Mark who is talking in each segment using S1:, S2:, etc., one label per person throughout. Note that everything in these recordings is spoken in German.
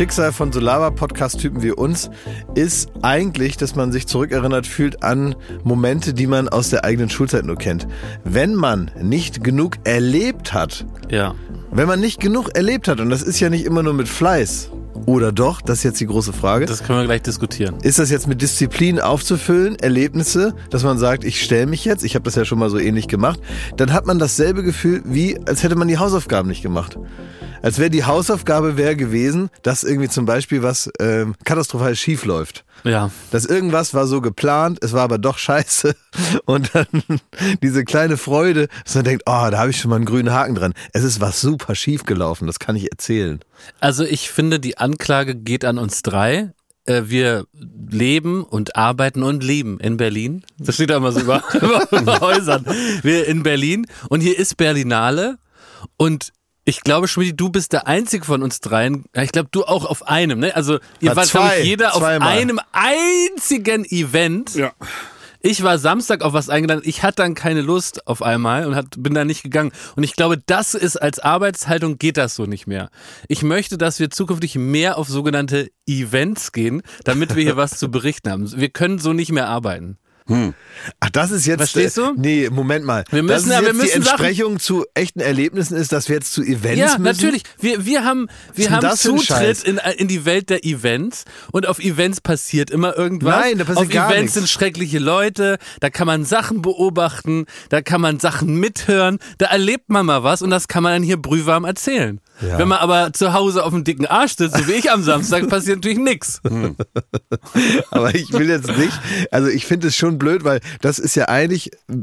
S1: Das Schicksal von Solava-Podcast-Typen wie uns ist eigentlich, dass man sich zurückerinnert fühlt an Momente, die man aus der eigenen Schulzeit nur kennt. Wenn man nicht genug erlebt hat,
S2: Ja.
S1: wenn man nicht genug erlebt hat, und das ist ja nicht immer nur mit Fleiß, oder doch, das ist jetzt die große Frage.
S2: Das können wir gleich diskutieren.
S1: Ist das jetzt mit Disziplin aufzufüllen, Erlebnisse, dass man sagt, ich stelle mich jetzt, ich habe das ja schon mal so ähnlich gemacht, dann hat man dasselbe Gefühl, wie als hätte man die Hausaufgaben nicht gemacht. Als wäre die Hausaufgabe wäre gewesen, dass irgendwie zum Beispiel was ähm, katastrophal schief läuft.
S2: Ja.
S1: Dass irgendwas war so geplant, es war aber doch scheiße. Und dann diese kleine Freude, dass man denkt, oh, da habe ich schon mal einen grünen Haken dran. Es ist was super schief gelaufen, das kann ich erzählen.
S2: Also ich finde, die Anklage geht an uns drei. Äh, Wir leben und arbeiten und leben in Berlin. Das steht da immer so über, über Häusern. Wir in Berlin. Und hier ist Berlinale. Und ich glaube, Schmidt, du bist der einzige von uns dreien. Ich glaube, du auch auf einem. Ne? Also ihr
S1: Ja,
S2: wart,
S1: zwei.
S2: ich, jeder auf
S1: Zweimal.
S2: einem einzigen Event.
S3: Ja.
S2: Ich war Samstag auf was eingeladen. Ich hatte dann keine Lust auf einmal und hat, bin da nicht gegangen. Und ich glaube, das ist als Arbeitshaltung geht das so nicht mehr. Ich möchte, dass wir zukünftig mehr auf sogenannte Events gehen, damit wir hier was zu berichten haben. Wir können so nicht mehr arbeiten.
S1: Ach, das ist jetzt.
S2: Verstehst du?
S1: Äh, nee, Moment mal.
S2: Wir
S1: das
S2: müssen-
S1: ist
S2: aber wir
S1: jetzt die
S2: müssen Sachen-
S1: Entsprechung zu echten Erlebnissen ist, dass wir jetzt zu Events
S2: ja,
S1: müssen.
S2: natürlich. Wir, wir haben, wir haben
S1: das?
S2: Zutritt in, in die Welt der Events und auf Events passiert immer irgendwas.
S1: Nein, da passiert
S2: Auf
S1: gar
S2: Events
S1: nichts.
S2: sind schreckliche Leute, da kann man Sachen beobachten, da kann man Sachen mithören, da erlebt man mal was und das kann man dann hier brühwarm erzählen.
S1: Ja.
S2: Wenn man aber zu Hause auf dem dicken Arsch sitzt, so wie ich am Samstag, passiert natürlich nichts.
S1: Aber ich will jetzt nicht, also ich finde es schon blöd, weil das ist ja eigentlich be-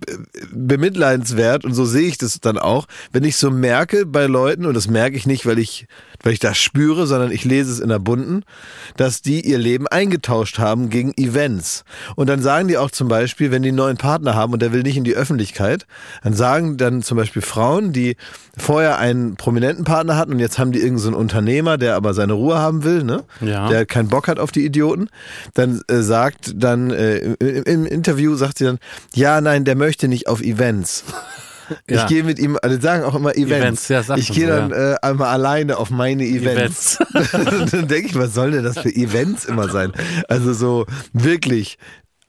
S1: bemitleidenswert und so sehe ich das dann auch, wenn ich so merke bei Leuten, und das merke ich nicht, weil ich, weil ich das spüre, sondern ich lese es in der Bunten, dass die ihr Leben eingetauscht haben gegen Events. Und dann sagen die auch zum Beispiel, wenn die einen neuen Partner haben und der will nicht in die Öffentlichkeit, dann sagen dann zum Beispiel Frauen, die vorher einen prominenten Partner hatten und jetzt haben die irgendeinen so einen Unternehmer, der aber seine Ruhe haben will, ne?
S2: Ja.
S1: Der keinen Bock hat auf die Idioten, dann äh, sagt dann äh, im, im Interview sagt sie dann, ja, nein, der möchte nicht auf Events.
S2: Ja.
S1: Ich gehe mit ihm, also sagen auch immer Events.
S2: Events, ja,
S1: ich gehe
S2: so,
S1: dann äh, einmal alleine auf meine Events. dann denke ich, was soll denn das für Events immer sein? Also so wirklich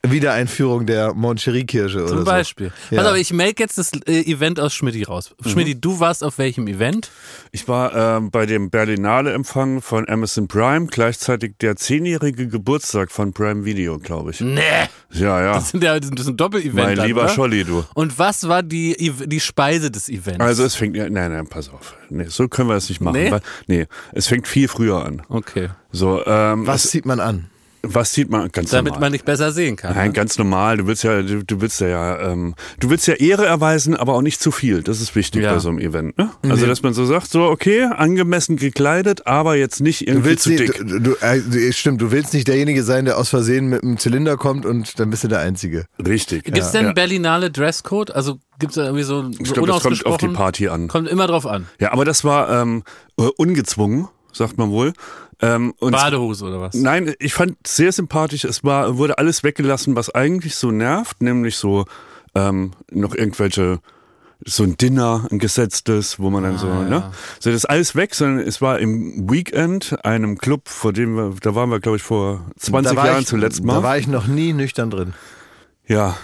S1: Wiedereinführung der Moncherie-Kirche oder
S2: Zum
S1: so.
S2: Beispiel.
S1: Ja.
S2: Pass auf, ich make jetzt das äh, Event aus Schmidti raus. Schmidti, du warst auf welchem Event?
S3: Ich war ähm, bei dem Berlinale-Empfang von Amazon Prime, gleichzeitig der zehnjährige Geburtstag von Prime Video, glaube ich.
S2: Nee.
S3: Ja, ja.
S2: Das, sind ja, das ist ein Doppel-Event.
S3: Mein
S2: dann,
S3: lieber? Scholli, du.
S2: Und was war die, die Speise des Events?
S3: Also es fängt, ja, nein, nein, pass auf. Nee, so können wir es nicht machen.
S2: Nee?
S3: Weil, nee, es fängt viel früher an.
S2: okay.
S3: So, ähm,
S1: Was
S3: es,
S1: zieht man an?
S3: Was sieht man ganz
S2: Damit
S3: normal?
S2: man dich besser sehen kann.
S3: Nein,
S2: ne?
S3: ganz normal. Du willst ja, du, du willst ja, ähm, du willst ja Ehre erweisen, aber auch nicht zu viel. Das ist wichtig
S2: Ja.
S3: bei so einem Event. Ne? Also, dass man so sagt, so okay, angemessen gekleidet, aber jetzt nicht
S1: Du
S3: irgendwie
S1: willst
S3: zu
S1: nicht,
S3: dick.
S1: du, du, äh, stimmt, du willst nicht derjenige sein, der aus Versehen mit einemZylinder kommt und dann bist du der Einzige.
S3: Richtig.
S2: Gibt's denn
S3: ja.
S2: Berlinale Dresscode? Also gibt's da irgendwie so, so
S3: Ich glaube, das kommt auf die? Party an.
S2: Kommt immer drauf an.
S3: Ja, aber das war ähm, äh, ungezwungen, sagt man wohl. Ähm, und
S2: Badehose oder was?
S3: Nein, ich fand sehr sympathisch. Es war, wurde alles weggelassen, was eigentlich so nervt, nämlich so ähm, noch irgendwelche so ein Dinner, ein gesetztes, wo man dann so, ne? So, das ist alles weg, sondern es war im Weekend, einem Club, vor dem wir, da waren wir, glaube ich, vor 20
S1: Da war
S3: Jahren
S1: ich,
S3: zuletzt
S1: Da
S3: mal.
S1: war ich noch nie nüchtern drin.
S3: Ja,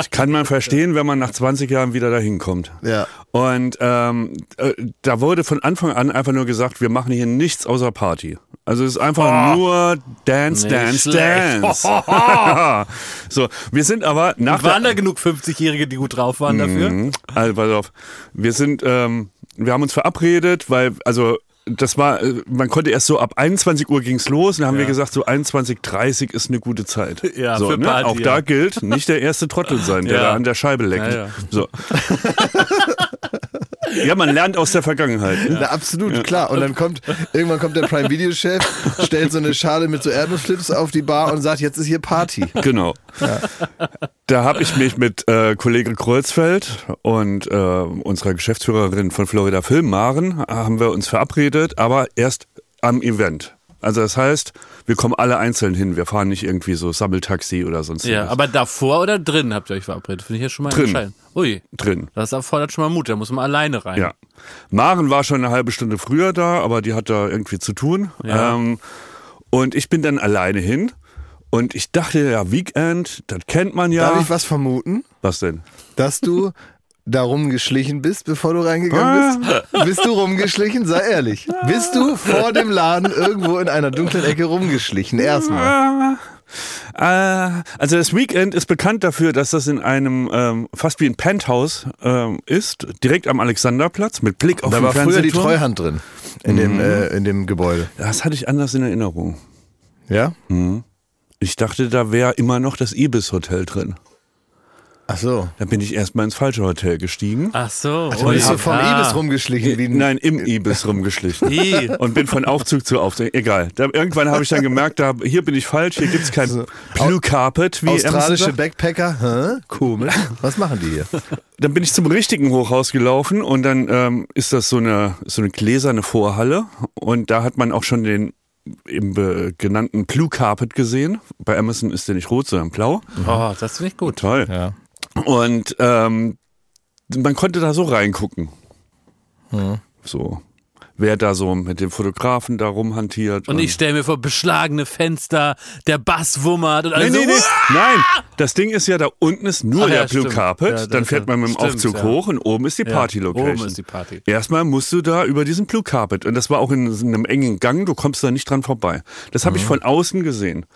S3: ich kann man verstehen, wenn man nach 20 Jahren wieder dahin kommt.
S1: Ja. Und
S3: Und ähm, äh, da wurde von Anfang an einfach nur gesagt, wir machen hier nichts außer Party. Also es ist einfach nur Dance,
S2: Nicht
S3: Dance,
S2: schlecht.
S3: Dance. so, wir sind aber nach
S2: Waren da genug 50-Jährige, die gut drauf waren dafür?
S3: Mhm. also pass auf, wir sind, ähm, wir haben uns verabredet, weil, also das war, äh, man konnte erst so ab 21 Uhr ging's los und dann haben wir gesagt, so 21.30 ist eine gute Zeit.
S2: Ja,
S3: so,
S2: für
S3: ne?
S2: Party,
S3: Auch
S2: ja.
S3: da gilt, nicht der erste Trottel sein, der
S2: Ja.
S3: da an der Scheibe leckt.
S2: Ja, ja.
S3: So. ja, man lernt aus der Vergangenheit. Ne?
S1: Na, absolut, klar. Und dann kommt, irgendwann kommt der Prime Video Chef, stellt so eine Schale mit so Erdnussflips auf die Bar und sagt, jetzt ist hier Party.
S3: Genau. Da habe ich mich mit äh, Kollege Kreuzfeld und äh, unserer Geschäftsführerin von Florida Film, Maren, haben wir uns verabredet, aber erst am Event. Also das heißt, wir kommen alle einzeln hin. Wir fahren nicht irgendwie so Sammeltaxi oder sonst
S2: Ja,
S3: was.
S2: aber davor oder drin habt ihr euch verabredet? Finde ich ja schon mal
S3: Drin.
S2: entscheidend. Ui,
S3: drin.
S2: das erfordert schon mal Mut, da muss man alleine rein.
S3: Ja. Maren war schon eine halbe Stunde früher da, aber die hat da irgendwie zu tun.
S2: Ja.
S3: Ähm, und ich bin dann alleine hin. Und ich dachte, ja, Weekend, das kennt man ja.
S1: Darf ich was vermuten?
S3: was denn?
S1: Dass du da rumgeschlichen bist, bevor du reingegangen bist? Bist du rumgeschlichen? Sei ehrlich. Bist du vor dem Laden irgendwo in einer dunklen Ecke rumgeschlichen? Erstmal.
S3: Äh, also das Weekend ist bekannt dafür, dass das in einem ähm, fast wie ein Penthouse ähm, ist, direkt am Alexanderplatz mit Blick auf
S1: Da
S3: den
S1: war früher die. Treuhand drin. In dem, äh, in dem Gebäude.
S3: Das hatte ich anders in Erinnerung.
S1: Ja?
S3: Ich dachte, da wäre immer noch das Ibis Hotel drin.
S1: Ach so.
S3: Da bin ich erstmal ins falsche Hotel gestiegen.
S2: Ach so.
S1: Du bist so vom
S2: ah.
S1: Ibis rumgeschlichen. Wie ein-
S3: Nein, im Ibis rumgeschlichen. Und bin von Aufzug zu Aufzug. Egal. Da, irgendwann habe ich dann gemerkt, da, hier bin ich falsch, hier gibt's kein Blue Carpet, wie
S1: Australische. Backpacker. Hä? Komisch. Was machen die hier?
S3: Dann bin ich zum richtigen Hochhaus gelaufen und dann ähm, ist das so eine, so eine gläserne Vorhalle und da hat man auch schon den eben be- genannten Blue Carpet gesehen. Bei Amazon ist der nicht rot, sondern blau.
S2: Oh, das finde ich gut.
S3: Toll.
S1: Ja.
S3: Und ähm, man konnte da so reingucken. So. Wer da so mit dem Fotografen da rumhantiert.
S2: Und ich stelle mir vor, beschlagene Fenster, der Bass wummert und
S3: Nee,
S2: alles
S3: nee, nee.
S2: so,
S3: Nein, das Ding ist ja, da unten ist nur
S2: Ach ja,
S3: der Blue
S2: stimmt.
S3: Carpet.
S2: Ja,
S3: dann fährt
S2: ja-
S3: man mit dem
S2: stimmt,
S3: Aufzug
S2: ja.
S3: hoch und oben ist die
S2: Ja,
S3: Party-Location.
S2: Oben ist die Party.
S3: Erstmal musst du da über diesen Blue Carpet. Und das war auch in einem engen Gang, du kommst da nicht dran vorbei. Das
S2: Mhm.
S3: habe ich von außen gesehen.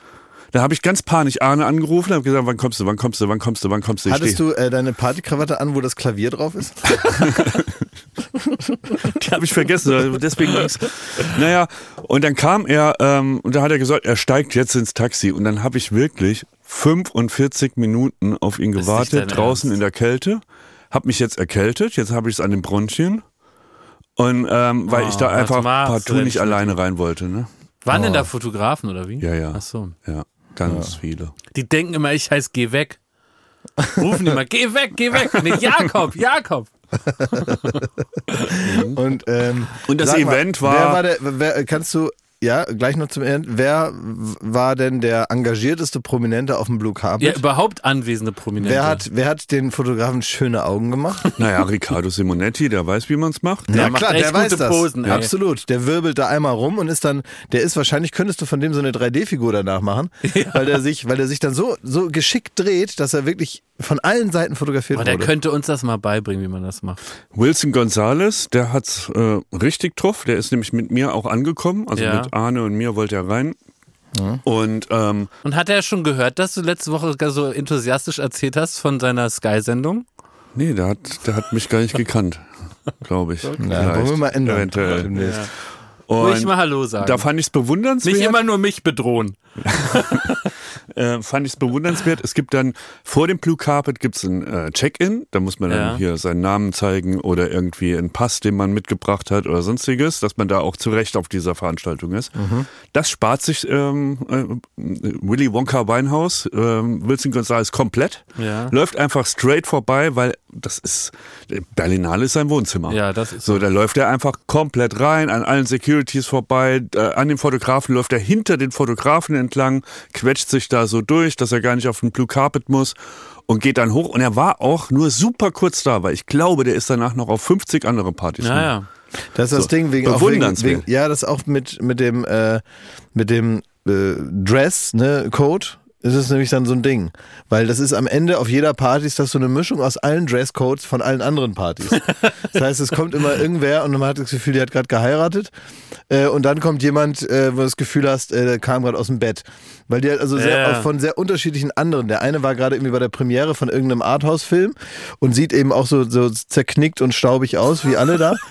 S3: Da habe ich ganz panisch Arne angerufen und habe gesagt, wann kommst du, wann kommst du, wann kommst du, wann kommst du? Ich
S1: Hattest
S3: steh-
S1: du äh, deine Partykrawatte an, wo das Klavier drauf ist?
S3: Die habe ich vergessen, deswegen ging's. Naja, und dann kam er ähm, und da hat er gesagt, er steigt jetzt ins Taxi. Und dann habe ich wirklich 45 Minuten auf ihn gewartet, draußen
S2: Ernst.
S3: in der Kälte. Hab mich jetzt erkältet, jetzt habe ich es an den Bronchien. Und ähm, weil
S2: Oh,
S3: ich da einfach partout nicht alleine rein wollte. Ne?
S2: Waren denn da Fotografen oder wie?
S3: Ja, ja.
S2: Ach so.
S3: Ja, ganz viele.
S2: Die denken immer, ich heiße Geh weg. Rufen immer, geh weg, geh weg. Nee, Jakob, Jakob.
S1: Und, ähm,
S3: Und das
S1: sag mal,
S3: Event war-
S1: Wer war der, wer, kannst du, ja, gleich noch zum Ende. Wer war denn der engagierteste Prominente auf dem Blue Carpet?
S2: Ja, überhaupt anwesende Prominente.
S1: wer, hat, wer hat den Fotografen schöne Augen gemacht?
S3: Naja, Riccardo Simonetti, der weiß, wie man es macht.
S2: Der macht echt gute Posen, ey.
S1: Absolut. Der wirbelt da einmal rum und ist dann, der ist wahrscheinlich, könntest du von dem so eine 3D-Figur danach machen, weil der sich, weil der sich dann so, so geschickt dreht, dass er wirklich von allen Seiten fotografiert
S2: der
S1: wurde.
S2: könnte uns das mal beibringen, wie man das macht.
S3: Wilson Gonzalez, der hat's äh, richtig drauf. Der ist nämlich mit mir auch angekommen. Also
S2: Ja.
S3: mit Arne und mir wollte er rein. Und ähm,
S2: Und hat er schon gehört, dass du letzte Woche so enthusiastisch erzählt hast von seiner Sky-Sendung?
S3: nee, der hat, der hat mich gar nicht gekannt, glaube ich.
S1: Ja, wollen wir mal ändern.
S3: Eventuell.
S2: Ruhig
S3: Und
S2: mal Hallo sagen.
S3: da fand ich es bewundernswert.
S2: Nicht immer nur mich bedrohen.
S3: äh, fand ich es bewundernswert. Es gibt dann vor dem Blue Carpet gibt's ein äh, Check-in. Da muss man dann
S2: Ja.
S3: hier seinen Namen zeigen oder irgendwie einen Pass, den man mitgebracht hat oder sonstiges, dass man da auch zu Recht auf dieser Veranstaltung ist. Das spart sich ähm, äh, Willy Wonka Weinhaus, ähm, Wilson Gonzalez komplett.
S2: Ja.
S3: Läuft einfach straight vorbei, weil das ist, Berlinale ist sein Wohnzimmer.
S2: Ja, das ist
S3: So, da läuft er einfach komplett rein, an allen Securities vorbei, äh, an dem Fotografen läuft er hinter den Fotografen entlang, quetscht sich da so durch, dass er gar nicht auf den Blue Carpet muss und geht dann hoch. Und er war auch nur super kurz da, weil ich glaube, der ist danach noch auf 50 andere Partys.
S2: Ja, ja.
S1: Das ist das
S3: So,
S1: Ding wegen, auch wegen,
S3: bewundernswert.
S1: wegen ja, das auch mit mit dem äh, mit dem äh, Dress ne Code ist es nämlich dann so ein Ding, weil das ist am Ende auf jeder Party ist das so eine Mischung aus allen Dresscodes von allen anderen Partys. Das heißt, es kommt immer irgendwer und man hat das Gefühl, der hat gerade geheiratet äh, und dann kommt jemand, äh, wo du das Gefühl hast, äh, der kam gerade aus dem Bett, weil die halt also sehr
S2: Ja.
S1: von sehr unterschiedlichen anderen. Der eine war gerade irgendwie bei der Premiere von irgendeinem Arthouse-Film und sieht eben auch so so zerknickt und staubig aus wie alle da.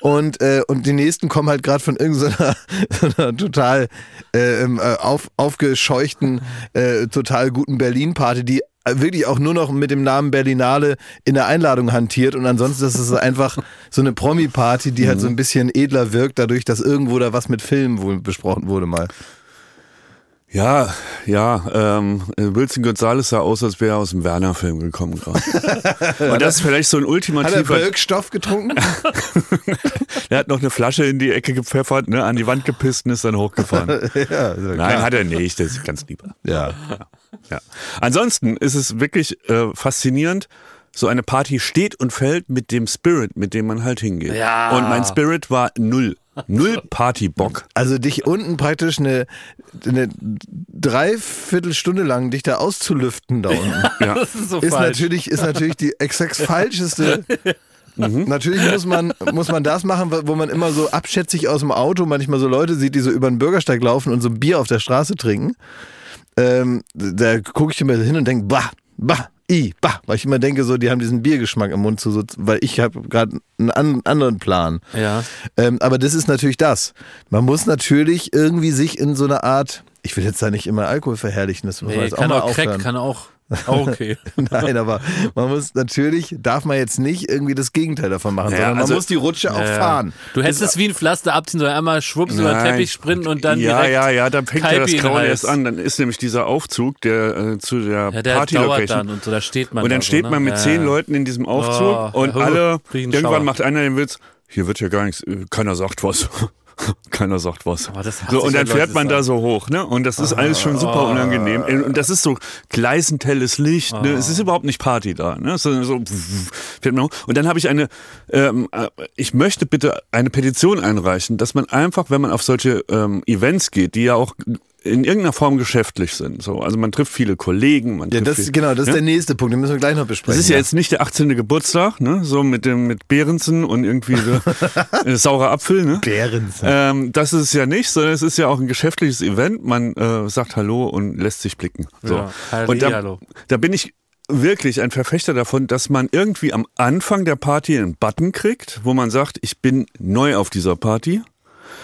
S1: Und, äh, und die nächsten kommen halt gerade von irgendeiner so einer total äh, ähm, äh, auf, aufgescheuchten, äh, total guten Berlin-Party, die wirklich auch nur noch mit dem Namen Berlinale in der Einladung hantiert und ansonsten ist es einfach so eine Promi-Party, die halt so ein bisschen edler wirkt, dadurch, dass irgendwo da was mit Filmen wohl besprochen wurde mal.
S3: Ja, ja, ähm, Wilson Gonzalez sah aus, als wäre er aus dem Werner-Film gekommen gerade. Und das ist vielleicht so ein
S1: Hat er
S3: ultimativer.
S1: Wirkstoff getrunken?
S3: Er hat noch eine Flasche in die Ecke gepfeffert, ne, an die Wand gepisst und ist dann hochgefahren.
S1: ja,
S3: Nein,
S1: klar.
S3: hat er nicht, das ist ganz lieber.
S1: Ja.
S3: Ja. Ansonsten ist es wirklich äh, faszinierend. So eine Party steht und fällt mit dem Spirit, mit dem man halt hingeht.
S2: Ja.
S3: Und mein Spirit war null. Null Partybock.
S1: Also dich unten praktisch eine, eine Dreiviertelstunde lang dich da auszulüften da unten.
S3: Ja.
S2: Das ist so
S1: ist
S2: falsch.
S1: natürlich, ist natürlich die exakt falscheste. Natürlich muss man, muss man das machen, wo man immer so abschätzig aus dem Auto manchmal so Leute sieht, die so über den Bürgersteig laufen und so ein Bier auf der Straße trinken. Ähm, da gucke ich immer hin und denke, bah, bah, i, bah, weil ich immer denke, so, die haben diesen Biergeschmack im Mund, so, weil ich habe gerade einen an, anderen Plan.
S2: Ja.
S1: Ähm, aber das ist natürlich das. Man muss natürlich irgendwie sich in so eine Art, ich will jetzt da nicht immer Alkohol verherrlichen, das muss man
S2: Nee,
S1: jetzt auch mal
S2: auch Crack,
S1: aufhören.
S2: kann auch. Auch okay.
S1: Nein, aber man muss natürlich, darf man jetzt nicht irgendwie das Gegenteil davon machen,
S3: Ja,
S1: sondern man
S3: also-
S1: muss die Rutsche auch
S2: Ja, ja.
S1: fahren.
S2: Du hättest es wie ein Pflaster abziehen sollen, einmal schwupps über den. Teppich sprinten und dann
S3: ja,
S2: direkt
S3: ja, ja, dann fängt ja das Grauen erst an. Dann ist nämlich dieser Aufzug, der äh, zu der
S2: Ja, der
S3: Party
S2: dauert
S3: Location.
S2: dann und so, da steht man
S3: Und dann
S2: da so,
S3: steht
S2: ne?
S3: man mit
S2: ja,
S3: zehn. Leuten in diesem Aufzug
S2: Oh,
S3: und alle, irgendwann macht einer den Witz, hier wird ja gar nichts, äh, keiner sagt was. keiner sagt was.
S2: Hasse
S3: so, und dann fährt
S2: Leute
S3: man da so hoch, ne? Und das ist alles schon super unangenehm. Und das ist so gleisend helles Licht, ne? Es ist überhaupt nicht Party da, ne? Sondern so fährt man hoch. Und dann habe ich eine, ähm, äh, ich möchte bitte eine Petition einreichen, dass man einfach, wenn man auf solche ähm, Events geht, die ja auch in irgendeiner Form geschäftlich sind. So, also man trifft viele Kollegen, man
S1: Ja,
S3: trifft
S1: das,
S3: viel,
S1: genau, das ist
S3: ne?
S1: der nächste Punkt, den müssen wir gleich noch besprechen.
S3: Das ist ja jetzt nicht der 18. Geburtstag, ne? So mit dem mit Behrensen und irgendwie so, äh, saurer Apfel, ne?
S1: Behrens.
S3: Ähm, das ist es ja nicht, sondern es ist ja auch ein geschäftliches Event. Man äh, sagt Hallo und lässt sich blicken. So.
S2: Ja, Halli,
S3: und da,
S2: hallo.
S3: da bin ich wirklich ein Verfechter davon, dass man irgendwie am Anfang der Party einen Button kriegt, wo man sagt, ich bin neu auf dieser Party.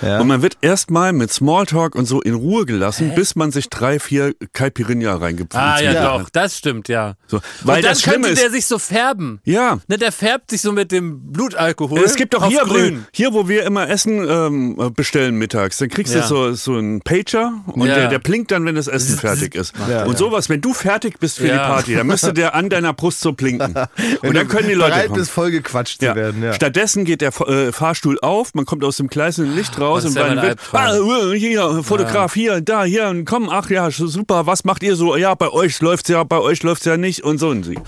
S1: Ja.
S3: Und man wird erstmal mit Smalltalk und so in Ruhe gelassen, bis man sich drei, vier Caipirinha reingepflanzt
S2: Ah, ja,
S1: Ja.
S2: doch, das stimmt, ja.
S3: So, weil
S2: und dann
S3: das
S2: könnte
S3: ist,
S2: der sich so färben.
S3: ja,
S2: Ne, der färbt sich so mit dem Blutalkohol.
S3: Es gibt doch hier,
S2: grün.
S3: hier, wo wir immer Essen ähm, bestellen mittags, dann kriegst
S2: Ja.
S3: du so, so einen Pager und der, der blinkt dann, wenn das Essen fertig ist. Und sowas, wenn du fertig bist für die Party, dann müsste der an deiner Brust so blinken. Und dann können die Leute
S1: bereit
S3: kommen.
S1: bist, vollgequatscht zu
S3: Ja.
S1: werden. Ja.
S3: Stattdessen geht der äh, Fahrstuhl auf, man kommt aus dem gleißenden Licht raus
S2: Ist
S3: und
S2: ja
S3: dann wird, ah, äh, hier, Fotograf, hier, da, hier, und komm, ach ja, super, was macht ihr so? Ja, bei euch läuft's ja, bei euch läuft's ja nicht und so und sie.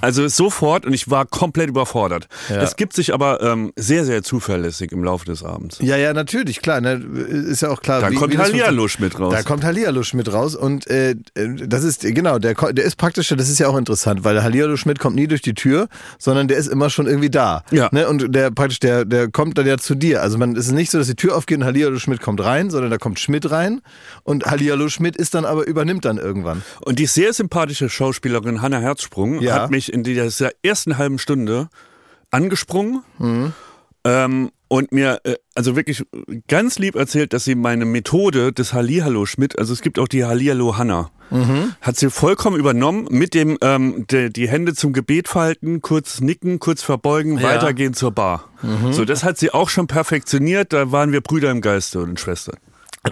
S3: Also sofort und ich war komplett überfordert. Das gibt sich aber ähm, sehr, sehr zuverlässig im Laufe des Abends.
S1: Ja, ja, natürlich, klar. Ne, ist ja auch klar.
S3: Dann
S1: wie-
S3: kommt
S1: wie das
S3: Hallihallo Schmidt raus.
S1: Da kommt Hallihallo Schmidt raus und äh, äh, das ist, genau, der, der ist praktisch, das ist ja auch interessant, weil der Hallihallo Schmidt kommt nie durch die Tür, sondern der ist immer schon irgendwie da.
S3: Ja.
S1: Ne? Und der praktisch, der, der kommt dann ja zu dir. Also man, es ist nicht so, dass die Tür aufgeht und Hallihallo Schmidt kommt rein, sondern da kommt Schmidt rein und Hallihallo Schmidt ist dann aber, übernimmt dann irgendwann.
S3: Und die sehr sympathische Schauspielerin Hanna Herzsprung
S1: Ja.
S3: hat mich in dieser ersten halben Stunde angesprungen
S1: Mhm.
S3: ähm, und mir äh, also wirklich ganz lieb erzählt, dass sie meine Methode des Hallihallo Schmidt, also es gibt auch die Hallihallo Hanna,
S1: Mhm.
S3: hat sie vollkommen übernommen mit dem ähm, de, die Hände zum Gebet falten, kurz nicken, kurz verbeugen,
S2: Ja.
S3: weitergehen zur Bar.
S1: Mhm.
S3: So, das hat sie auch schon perfektioniert. Da waren wir Brüder im Geiste und Schwestern.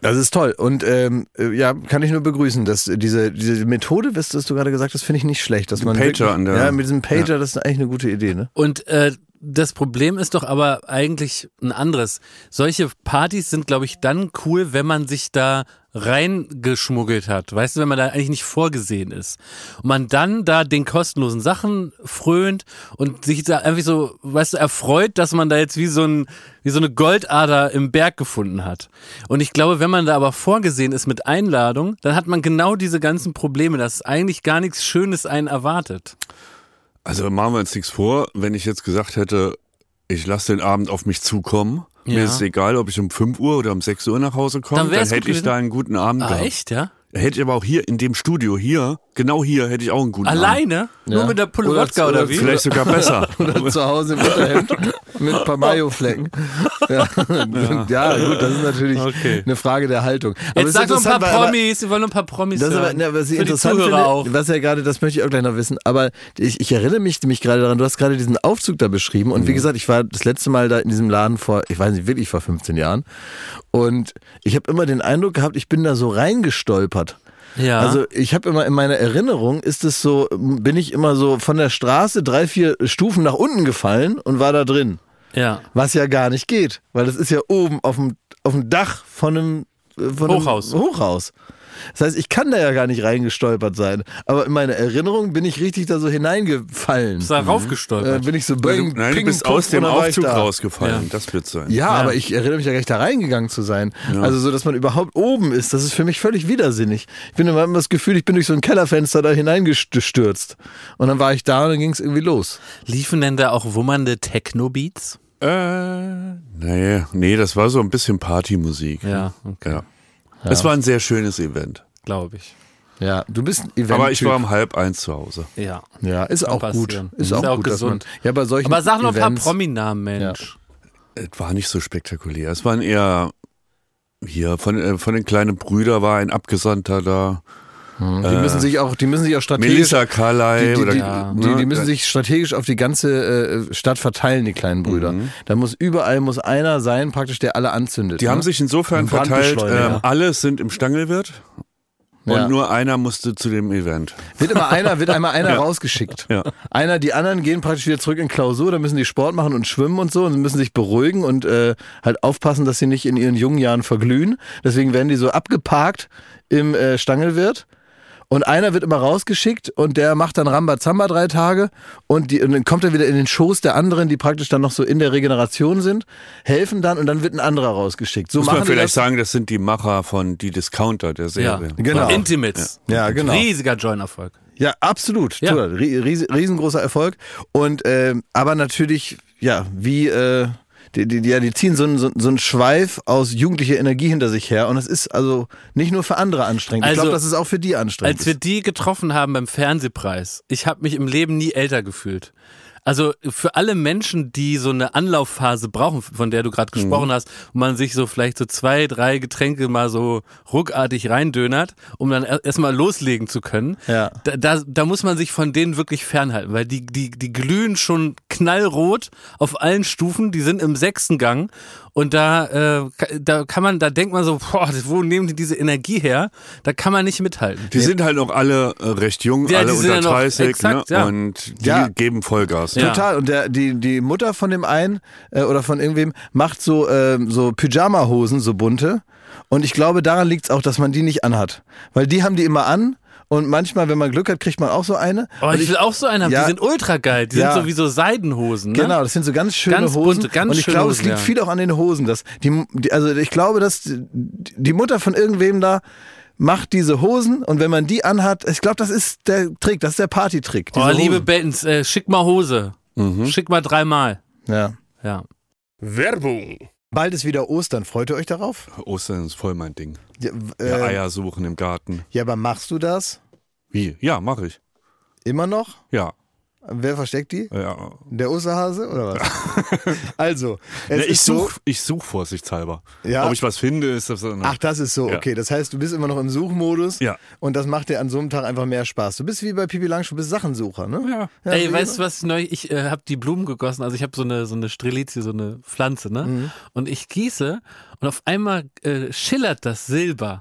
S1: Das ist toll. Und ähm, äh, ja, kann ich nur begrüßen, dass diese, diese Methode, was du gerade gesagt hast, finde ich nicht schlecht. Dass man
S3: Pager
S1: wirklich,
S3: an der-
S1: ja, mit diesem Pager, das ist eigentlich eine gute Idee, ne?
S2: Und äh, das Problem ist doch aber eigentlich ein anderes. Solche Partys sind, glaube ich, dann cool, wenn man sich da reingeschmuggelt hat. Weißt du, wenn man da eigentlich nicht vorgesehen ist. Und man dann da den kostenlosen Sachen frönt und sich da einfach so, weißt du, erfreut, dass man da jetzt wie so ein, wie so eine Goldader im Berg gefunden hat. Und ich glaube, wenn man da aber vorgesehen ist mit Einladung, dann hat man genau diese ganzen Probleme, dass eigentlich gar nichts Schönes einen erwartet.
S3: Also machen wir uns nichts vor, wenn ich jetzt gesagt hätte, ich lasse den Abend auf mich zukommen.
S2: Ja.
S3: Mir ist es egal, ob ich um 5 Uhr oder um 6 Uhr nach Hause komme,
S2: Dann
S3: dann, hätte ich da einen guten Abend
S2: Ah,
S3: gehabt.
S2: echt, ja?
S3: Hätte ich aber auch hier in dem Studio hier Genau hier hätte ich auch einen guten.
S2: Alleine? Nur
S1: Ja.
S2: mit der Pulle
S1: Oder-
S2: Wodka oder,
S1: oder
S2: wie?
S3: Vielleicht sogar besser.
S1: Oder zu Hause im Unterhemd mit ein paar Mayo-Flecken. Ja. ja, gut, das ist natürlich
S2: Okay.
S1: eine Frage der Haltung. Aber
S2: Jetzt sag noch ein paar
S1: aber-
S2: Promis, wir wollen noch ein paar Promis
S1: Das ist aber,
S2: hören.
S1: ne, was ich interessant finde,
S2: auch.
S1: was ja gerade, das möchte ich auch gleich noch wissen, aber ich, ich erinnere mich nämlich gerade daran, du hast gerade diesen Aufzug da beschrieben und wie
S2: Mhm.
S1: gesagt, ich war das letzte Mal da in diesem Laden vor, ich weiß nicht, wirklich vor 15 Jahren und ich habe immer den Eindruck gehabt, ich bin da so reingestolpert.
S2: Ja.
S1: Also ich habe immer in meiner Erinnerung ist es so, bin ich immer so von der Straße drei, vier Stufen nach unten gefallen und war da drin.
S2: ja.
S1: Was ja gar nicht geht, weil das ist ja oben auf dem, auf dem Dach von einem, äh, von
S2: Hochhaus.
S1: einem Hochhaus. Das heißt, ich kann da ja gar nicht reingestolpert sein. Aber in meiner Erinnerung bin ich richtig da so hineingefallen.
S2: Ist da
S1: Äh,
S2: raufgestolpert.
S1: bin ich so
S3: du,
S1: bing,
S3: nein, du
S1: ping,
S3: bist
S1: puff,
S3: aus dem Aufzug rausgefallen.
S2: Ja.
S3: Das wird sein.
S1: Ja,
S2: Ja.
S1: aber ich erinnere mich ja gar nicht da reingegangen zu sein. Also so, dass man überhaupt oben ist, das ist für mich völlig widersinnig. Ich bin immer das Gefühl, ich bin durch so ein Kellerfenster da hineingestürzt. Und dann war ich da und dann ging es irgendwie los.
S2: Liefen denn da auch wummernde Techno-Beats?
S3: Äh, nee, nee, das war so ein bisschen Partymusik.
S2: Ja, okay.
S3: Ja. Es war ein sehr schönes Event.
S2: Glaube ich.
S1: Ja, du bist ein Event.
S3: Aber ich war um halb eins zu Hause.
S2: Ja.
S1: Ja, ist auch gut.
S2: passieren.
S1: Ist
S2: Ist
S1: auch
S2: auch
S1: gut, dass man.
S2: gesund.
S1: Ja, bei solchen
S2: Aber sag noch ein paar Prominamen, Mensch.
S3: Es war nicht so spektakulär. Es waren eher hier von, äh, von den kleinen Brüdern war ein Abgesandter da.
S1: Die müssen sich auch, die müssen sich auch strategisch.
S3: Melissa Carley
S1: Die, die,
S3: oder
S1: die,
S2: Ja.
S1: die, die müssen sich strategisch auf die ganze äh, Stadt verteilen, die kleinen Brüder.
S3: Mhm.
S1: Da muss überall muss einer sein, praktisch, der alle anzündet.
S3: Die
S1: ne?
S3: haben sich insofern verteilt, ähm, alle sind im Stangelwirt und
S1: Ja.
S3: nur einer musste zu dem Event.
S1: Wird immer einer, wird einmal einer rausgeschickt.
S3: Ja.
S1: Einer, die anderen gehen praktisch wieder zurück in Klausur, da müssen die Sport machen und schwimmen und so und müssen sich beruhigen und äh, halt aufpassen, dass sie nicht in ihren jungen Jahren verglühen. Deswegen werden die so abgeparkt im äh, Stangelwirt. Und einer wird immer rausgeschickt und der macht dann Rambazamba drei Tage und, die, und dann kommt er wieder in den Schoß der anderen, die praktisch dann noch so in der Regeneration sind, helfen dann und dann wird ein anderer rausgeschickt. So
S3: Muss man vielleicht
S1: das.
S3: sagen, das sind die Macher von Die Discounter der
S2: Ja.
S3: Serie.
S1: Genau.
S2: Intimates.
S1: Ja, genau.
S2: Riesiger Join-Erfolg.
S1: Ja, absolut.
S2: Ja.
S1: Ries- riesengroßer Erfolg. Und ähm, aber natürlich, ja, wie äh, die, die, die, die ziehen so einen, so, so einen Schweif aus jugendlicher Energie hinter sich her. Und es ist also nicht nur für andere anstrengend. ich
S2: Also,
S1: glaube, das ist auch für die anstrengend.
S2: Als wir
S1: ist.
S2: die getroffen haben beim Fernsehpreis, ich habe mich im Leben nie älter gefühlt. Also für alle Menschen, die so eine Anlaufphase brauchen, von der du gerade
S1: Mhm.
S2: gesprochen hast, wo man sich so vielleicht so zwei, drei Getränke mal so ruckartig reindönert, um dann er- erstmal loslegen zu können,
S1: Ja.
S2: da, da, da muss man sich von denen wirklich fernhalten, weil die, die, die glühen schon knallrot auf allen Stufen, die sind im sechsten Gang und da, äh, da kann man, da denkt man so, boah, wo nehmen die diese Energie her? Da kann man nicht mithalten.
S3: Die sind halt noch alle äh, recht jung,
S2: Ja,
S3: alle
S2: die sind
S3: unter
S2: ja noch
S3: 30
S2: exakt,
S3: ne?
S2: ja.
S3: und die
S1: Ja.
S3: geben Vollgas.
S2: Ja.
S1: Total. Und der, die, die Mutter von dem einen äh, oder von irgendwem macht so, ähm, so Pyjama-Hosen, so bunte. Und ich glaube, daran liegt es auch, dass man die nicht anhat. Weil die haben die immer an. Und manchmal, wenn man Glück hat, kriegt man auch so eine.
S2: Oh,
S1: Und
S2: ich will auch so einen haben.
S1: Ja.
S2: Die sind ultra geil. Die
S1: Ja.
S2: sind so wie so Seidenhosen. Ne?
S1: Genau, das sind so ganz schöne
S2: Ganz
S1: Hosen.
S2: bunte, ganz
S1: und ich glaube, es liegt
S2: ja.
S1: viel auch an den Hosen. Dass die, die, also ich glaube, dass die, Mutter von irgendwem da macht diese Hosen und wenn man die anhat, ich glaube, das ist der Trick, das ist der Partytrick.
S2: Oh, liebe. Bettens, äh, schick mal Hose.
S3: Mhm.
S2: Schick mal dreimal.
S1: Ja.
S2: Ja.
S4: Werbung.
S1: Bald ist wieder Ostern. Freut ihr euch darauf?
S3: Ostern ist voll mein Ding.
S1: Ja, äh,
S3: Ja, Eier suchen im Garten.
S1: ja, aber machst du das
S3: Wie? Ja, mache ich.
S1: immer noch?
S3: Ja.
S1: Wer versteckt die?
S3: ja.
S1: Der Osterhase oder was? also, es
S3: Ne, ich
S1: so.
S3: suche ich such vorsichtshalber.
S1: Ja.
S3: Ob ich was finde, ist das dann.
S1: Ach, das ist so,
S3: Ja.
S1: okay. Das heißt, du bist immer noch im Suchmodus
S3: Ja.
S1: und das macht dir an so einem Tag einfach mehr Spaß. Du bist wie bei Pipi Langstrumpf, du bist Sachensucher, ne?
S3: Ja.
S1: Ja,
S2: Ey, weißt du was neu? Ich äh, habe die Blumen gegossen. Also ich habe so eine so eine Strelizie, so eine Pflanze, ne?
S1: Mhm.
S2: Und ich gieße und auf einmal äh, schillert das Silber.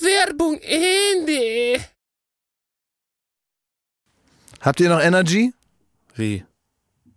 S2: Werbung Ende.
S1: Habt ihr noch Energy?
S2: Wie?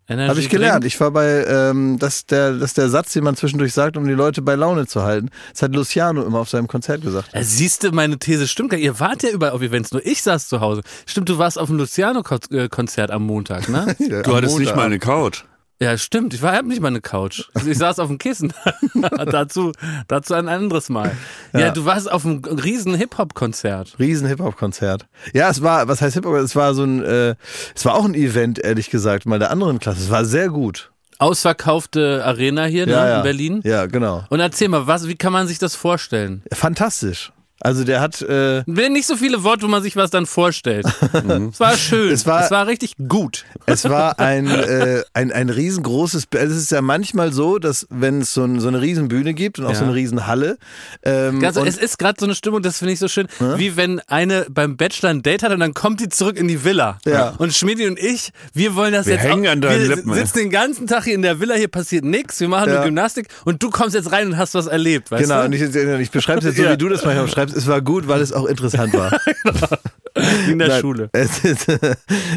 S2: Energy
S1: Habe ich gelernt. Ich war bei, ähm, das, der, das ist der Satz, den man zwischendurch sagt, um die Leute bei Laune zu halten. Das hat Luciano immer auf seinem Konzert gesagt.
S2: Ja, siehst du, meine These stimmt gar nicht. Ihr wart ja überall auf Events, nur ich saß zu Hause. Stimmt, du warst auf dem Luciano-Konzert am Montag, ne?
S3: Du hattest nicht mal eine Couch.
S2: Ja, stimmt. Ich war hab nicht mal eine Couch. Ich saß auf dem Kissen. dazu, dazu ein anderes Mal. Ja,
S1: Ja.
S2: du warst auf einem riesen Hip-Hop-Konzert.
S1: Riesen Hip-Hop-Konzert. Ja, es war, was heißt Hip-Hop? Es war so ein, äh, es war auch ein Event, ehrlich gesagt, mal der anderen Klasse. Es war sehr gut.
S2: Ausverkaufte Arena hier ne,
S1: ja, ja.
S2: in Berlin.
S1: Ja, genau.
S2: Und erzähl mal, was, wie kann man sich das vorstellen?
S1: Fantastisch. Also der hat, äh,
S2: Nicht so viele Worte, wo man sich was dann vorstellt. es war schön.
S1: Es war-
S2: richtig gut.
S1: es war ein, äh, ein, ein riesengroßes, also es ist ja manchmal so, dass wenn es so, ein, so eine Riesenbühne gibt und auch
S2: Ja.
S1: so eine Riesenhalle, ähm,
S2: Also
S1: und,
S2: es ist gerade so eine Stimmung, das finde ich so schön, wie wenn eine beim Bachelor ein Date hat und dann kommt die zurück in die Villa.
S1: Ja.
S2: Und Schmidi und ich, wir wollen das
S3: Wir
S2: jetzt
S3: hängen
S2: auch,
S3: an deinen
S2: wir
S3: Lippen,
S2: sitzen den ganzen Tag hier in der Villa, hier passiert nichts, wir machen
S1: Ja.
S2: nur Gymnastik und du kommst jetzt rein und hast was erlebt, weißt
S1: Genau,
S2: du?
S1: und ich, ich beschreibe es jetzt so,
S2: Ja.
S1: wie du das manchmal schreibst. Es war gut, weil es auch interessant war.
S2: Wie in der
S1: Nein,
S2: Schule.
S1: Es ist,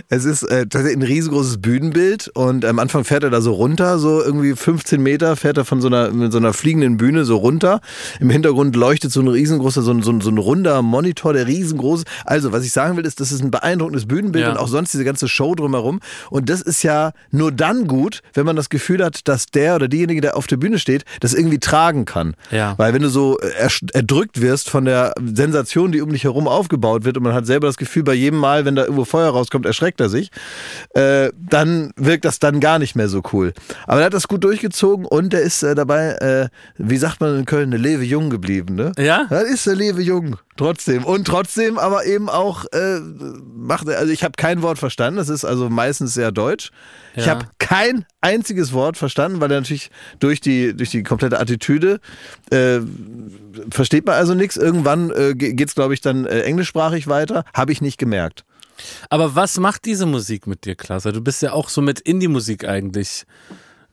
S1: es ist äh, tatsächlich ein riesengroßes Bühnenbild und am Anfang fährt er da so runter, so irgendwie 15 Meter fährt er von so einer, mit so einer fliegenden Bühne so runter. Im Hintergrund leuchtet so ein riesengroßer, so ein, so ein, so ein runder Monitor, der riesengroß. ist. Also, was ich sagen will, ist, das ist ein beeindruckendes Bühnenbild
S2: Ja.
S1: und auch sonst diese ganze Show drumherum. Und das ist ja nur dann gut, wenn man das Gefühl hat, dass der oder diejenige, der auf der Bühne steht, das irgendwie tragen kann.
S2: Ja.
S1: Weil wenn du so ersch- erdrückt wirst von der Sensation, die um dich herum aufgebaut wird und man hat selber das Gefühl, bei jedem Mal, wenn da irgendwo Feuer rauskommt, erschreckt er sich, äh, dann wirkt das dann gar nicht mehr so cool. Aber er hat das gut durchgezogen und er ist äh, dabei, äh, wie sagt man in Köln, eine Lewe jung geblieben, ne?
S2: Ja?
S1: Das ist eine Lewe jung, trotzdem. Und trotzdem aber eben auch, äh, macht er, also ich habe kein Wort verstanden, das ist also meistens sehr deutsch. Ich
S2: Ja.
S1: habe kein einziges Wort verstanden, weil er natürlich durch die, durch die komplette Attitüde äh, versteht man also nichts. Irgendwann äh, ge- geht's, glaube ich, dann äh, englischsprachig weiter. Habe ich nicht gemerkt.
S2: Aber was macht diese Musik mit dir, Klaas? Du bist ja auch so mit Indie-Musik eigentlich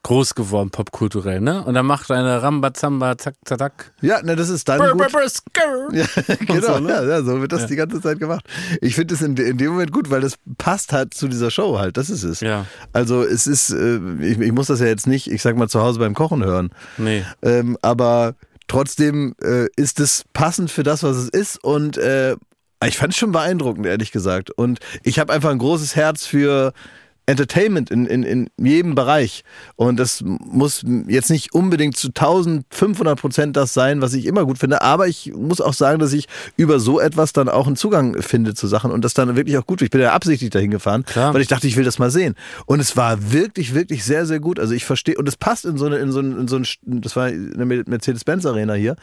S2: groß geworden, popkulturell, ne? Und dann macht eine Rambazamba, zack, zack, zack.
S1: Ja, ne, das ist dann
S2: Brr,
S1: gut.
S2: brr, brr.
S1: Ja, genau,
S2: so, ne?
S1: ja, ja, so wird das die ganze Zeit gemacht. Ich finde es in, in dem Moment gut, weil das passt halt zu dieser Show halt. Das ist es.
S2: Ja.
S1: Also es ist, äh, ich, ich muss das ja jetzt nicht, ich sag mal, zu Hause beim Kochen hören.
S2: Nee.
S1: Ähm, aber trotzdem äh, ist es passend für das, was es ist und äh, ich fand es schon beeindruckend, ehrlich gesagt. Und ich habe einfach ein großes Herz für Entertainment in, in, in jedem Bereich. Und das muss jetzt nicht unbedingt zu 1500 Prozent das sein, was ich immer gut finde. Aber ich muss auch sagen, dass ich über so etwas dann auch einen Zugang finde zu Sachen und das dann wirklich auch gut. Ich bin ja absichtlich dahin gefahren,
S2: Klar.
S1: weil ich dachte, ich will das mal sehen. Und es war wirklich, wirklich sehr, sehr gut. Also ich verstehe, und es passt in so eine, in so ein, in so ein das war eine Mercedes-Benz Arena hier.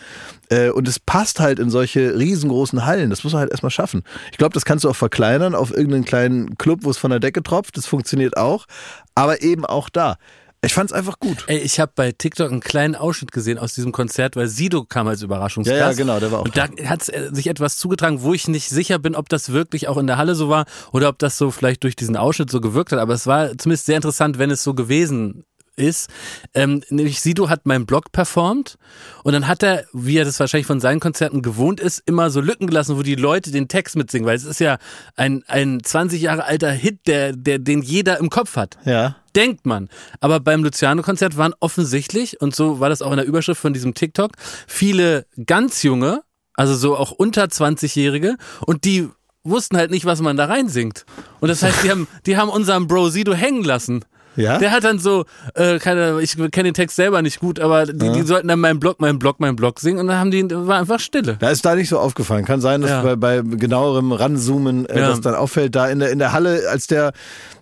S1: Äh, und es passt halt in solche riesengroßen Hallen. Das muss man halt erstmal schaffen. Ich glaube, das kannst du auch verkleinern auf irgendeinen kleinen Club, wo es von der Decke tropft. Das funktioniert auch. Aber eben auch da. Ich fand es einfach gut.
S2: Ey, ich habe bei TikTok einen kleinen Ausschnitt gesehen aus diesem Konzert, weil Sido kam als Überraschungsgast.
S1: Ja, ja, genau, der war auch
S2: Und da hat sich etwas zugetragen, wo ich nicht sicher bin, ob das wirklich auch in der Halle so war oder ob das so vielleicht durch diesen Ausschnitt so gewirkt hat. Aber es war zumindest sehr interessant, wenn es so gewesen ist, ähm, nämlich Sido hat meinen Blog performt und dann hat er, wie er das wahrscheinlich von seinen Konzerten gewohnt ist, immer so Lücken gelassen, wo die Leute den Text mitsingen, weil es ist ja ein, ein 20 Jahre alter Hit, der, der, den jeder im Kopf hat.
S1: Ja.
S2: Denkt man. Aber beim Luciano-Konzert waren offensichtlich, und so war das auch in der Überschrift von diesem TikTok, viele ganz junge, also so auch unter 20-Jährige, und die wussten halt nicht, was man da reinsingt. Und das heißt, die haben, die haben unseren Bro Sido hängen lassen.
S1: Ja?
S2: Der hat dann so, äh, keine, ich kenne den Text selber nicht gut, aber die, die sollten dann meinen Blog, meinen Blog, meinen Blog singen und dann haben die, war einfach Stille.
S1: Da ist da nicht so aufgefallen. Kann sein, dass
S2: Ja.
S1: bei, bei genauerem Ranzoomen äh,
S2: Ja.
S1: das dann auffällt. Da in der, in der Halle, als der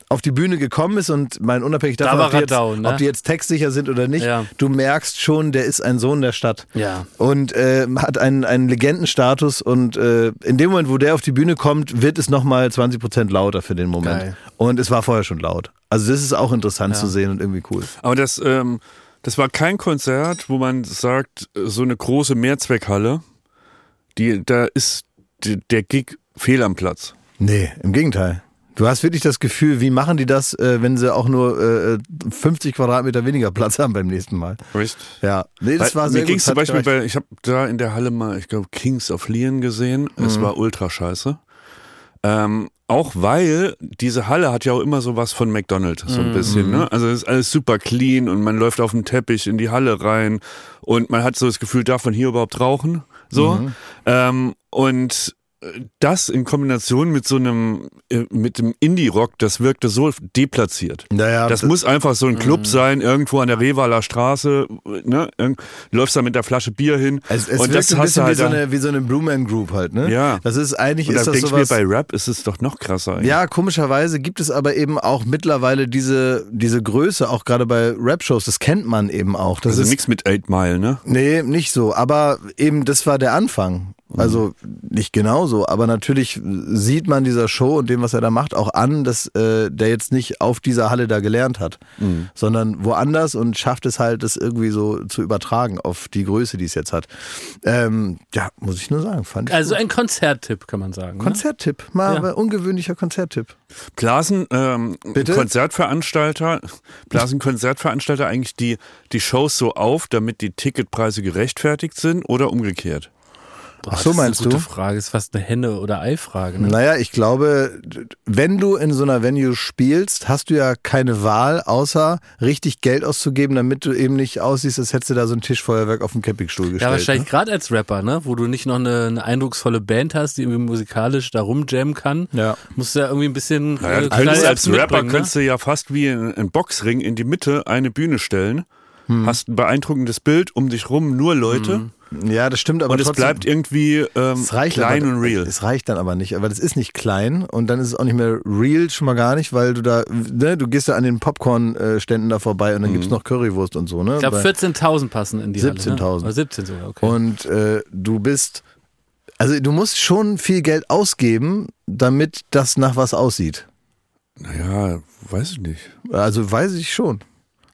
S1: auf die Bühne gekommen ist und mein unabhängig davon,
S2: war
S1: ob, die jetzt,
S2: Radau, ne?
S1: ob die jetzt textsicher sind oder nicht,
S2: Ja.
S1: du merkst schon, der ist ein Sohn der Stadt.
S2: Ja.
S1: Und äh, hat einen, einen Legendenstatus und äh, in dem Moment, wo der auf die Bühne kommt, wird es nochmal 20 Prozent lauter für den Moment.
S2: Geil.
S1: Und es war vorher schon laut. Also das ist auch interessant
S2: Ja.
S1: zu sehen und irgendwie cool.
S3: Aber das, ähm, das war kein Konzert, wo man sagt, so eine große Mehrzweckhalle, die, da ist der Gig fehl am Platz.
S1: Nee, im Gegenteil. Du hast wirklich das Gefühl, wie machen die das, äh, wenn sie auch nur äh, 50 Quadratmeter weniger Platz haben beim nächsten Mal?
S3: Echt?
S1: Ja, nee, das
S3: Weil
S1: war sehr
S3: mir
S1: gut.
S3: zum Beispiel bei, ich habe da in der Halle mal, ich glaube, Kings of Leon gesehen.
S1: Mhm.
S3: Es war ultra scheiße. Ähm, auch weil diese Halle hat ja auch immer sowas von McDonald's, so ein bisschen.
S1: Mhm.
S3: Ne? Also es ist alles super clean und man läuft auf dem Teppich in die Halle rein und man hat so das Gefühl, darf man hier überhaupt rauchen? So.
S1: Mhm.
S3: Ähm, und äh, das in Kombination mit so einem, äh, mit dem Indie-Rock, das wirkte so deplatziert.
S1: Naja,
S3: Das muss einfach so ein Club sein, irgendwo an der Revaler Straße, ne? Irgend- Läufst da mit der Flasche Bier hin
S1: es, es
S3: und
S1: wirkt
S3: das
S1: ein bisschen
S3: halt
S1: wie, so eine, wie so eine Blue Man Group halt, ne?
S3: Ja.
S1: Das ist eigentlich,
S3: und
S1: ist
S3: da
S1: das
S3: denke ich mir,
S1: sowas...
S3: bei Rap ist es doch noch krasser. eigentlich.
S1: Ja, komischerweise gibt es aber eben auch mittlerweile diese, diese Größe, auch gerade bei Rap-Shows, das kennt man eben auch. Das
S3: also
S1: ist,
S3: nichts mit Eight Mile, ne?
S1: Nee, nicht so. Aber eben, das war der Anfang. Also nicht genauso, aber natürlich sieht man dieser Show und dem, was er da macht, auch an, dass äh, der jetzt nicht auf dieser Halle da gelernt hat, sondern woanders und schafft es halt, das irgendwie so zu übertragen auf die Größe, die es jetzt hat. Ähm, ja, muss ich nur sagen, fand ich.
S2: Also
S1: gut.
S2: ein Konzerttipp, kann man sagen. Ne?
S1: Konzerttipp, mal
S2: Ja.
S1: ein ungewöhnlicher Konzerttipp.
S3: Blasen ähm,
S1: Bitte?
S3: Konzertveranstalter, blasen Konzertveranstalter eigentlich die, die Shows so auf, damit die Ticketpreise gerechtfertigt sind oder umgekehrt?
S2: Boah,
S1: Ach so,
S2: das
S1: meinst
S2: ist eine
S1: du?
S2: gute Frage. Ist fast eine Henne- oder Ei-Frage. Ne?
S1: Naja, ich glaube, wenn du in so einer Venue spielst, hast du ja keine Wahl, außer richtig Geld auszugeben, damit du eben nicht aussiehst, als hättest du da so ein Tischfeuerwerk auf dem Campingstuhl gestellt.
S2: Ja, wahrscheinlich
S1: Ne?
S2: gerade als Rapper, ne? Wo du nicht noch eine, eine eindrucksvolle Band hast, die irgendwie musikalisch da rumjammen kann.
S1: Ja.
S2: Musst du ja irgendwie ein bisschen
S3: Naja,
S2: äh,
S3: du könntest
S2: Knall
S3: als Rapper
S2: mitbringen,
S3: könntest
S2: ne?
S3: du ja fast wie ein, Boxring in die Mitte eine Bühne stellen,
S1: Hm.
S3: hast ein beeindruckendes Bild, um dich rum nur Leute
S1: Ja, das stimmt, aber
S3: und es
S1: trotzdem,
S3: bleibt irgendwie ähm,
S1: es reicht
S3: klein
S1: aber,
S3: und real.
S1: Es reicht dann aber nicht, aber das ist nicht klein und dann ist es auch nicht mehr real, schon mal gar nicht, weil du da, ne, du gehst da an den Popcorn-Ständen da vorbei und dann gibt's noch Currywurst und so, ne?
S2: Ich glaube,
S1: Bei-
S2: 14.000 passen in die Halle.
S1: 17.000.
S2: Ne? Oder 17 sogar, okay.
S1: Und äh, du bist, also du musst schon viel Geld ausgeben, damit das nach was aussieht.
S3: Naja, weiß ich nicht.
S1: Also weiß ich schon.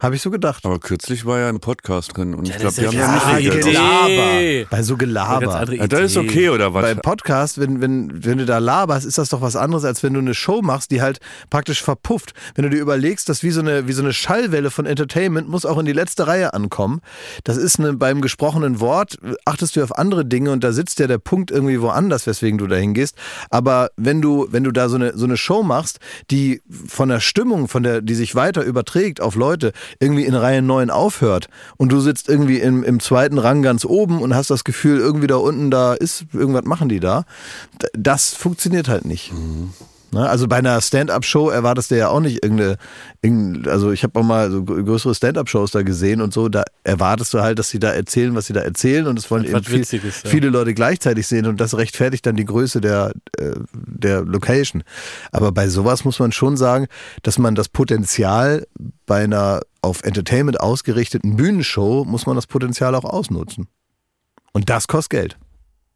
S1: Habe ich so gedacht.
S3: Aber kürzlich war ja ein Podcast drin und ich
S2: das
S3: glaube, die
S2: ja
S3: haben da nicht viel Geld.
S2: Idee.
S1: Bei so Gelaber.
S3: Ja, das ist okay, oder was?
S1: Beim Podcast, wenn, wenn, wenn du da laberst, ist das doch was anderes, als wenn du eine Show machst, die halt praktisch verpufft. Wenn du dir überlegst, dass wie so eine, wie so eine Schallwelle von Entertainment muss auch in die letzte Reihe ankommen. Das ist eine, beim gesprochenen Wort, achtest du auf andere Dinge und da sitzt ja der Punkt irgendwie woanders, weswegen du da hingehst. Aber wenn du, wenn du da so eine, so eine Show machst, die von der Stimmung, von der, die sich weiter überträgt auf Leute, irgendwie in Reihe 9 aufhört und du sitzt irgendwie im, im zweiten Rang ganz oben und hast das Gefühl, irgendwie da unten da ist, irgendwas machen die da. Das funktioniert halt nicht. Ne? Also bei einer Stand-up-Show erwartest du ja auch nicht irgendeine, irgendeine also ich habe auch mal so größere Stand-up-Shows da gesehen und so, da erwartest du halt, dass sie da erzählen, was sie da erzählen und es wollen eben viel,
S2: Witziges, ja.
S1: viele Leute gleichzeitig sehen und das rechtfertigt dann die Größe der, äh, der Location. Aber bei sowas muss man schon sagen, dass man das Potenzial bei einer auf Entertainment ausgerichteten Bühnenshow, muss man das Potenzial auch ausnutzen. Und das kostet Geld.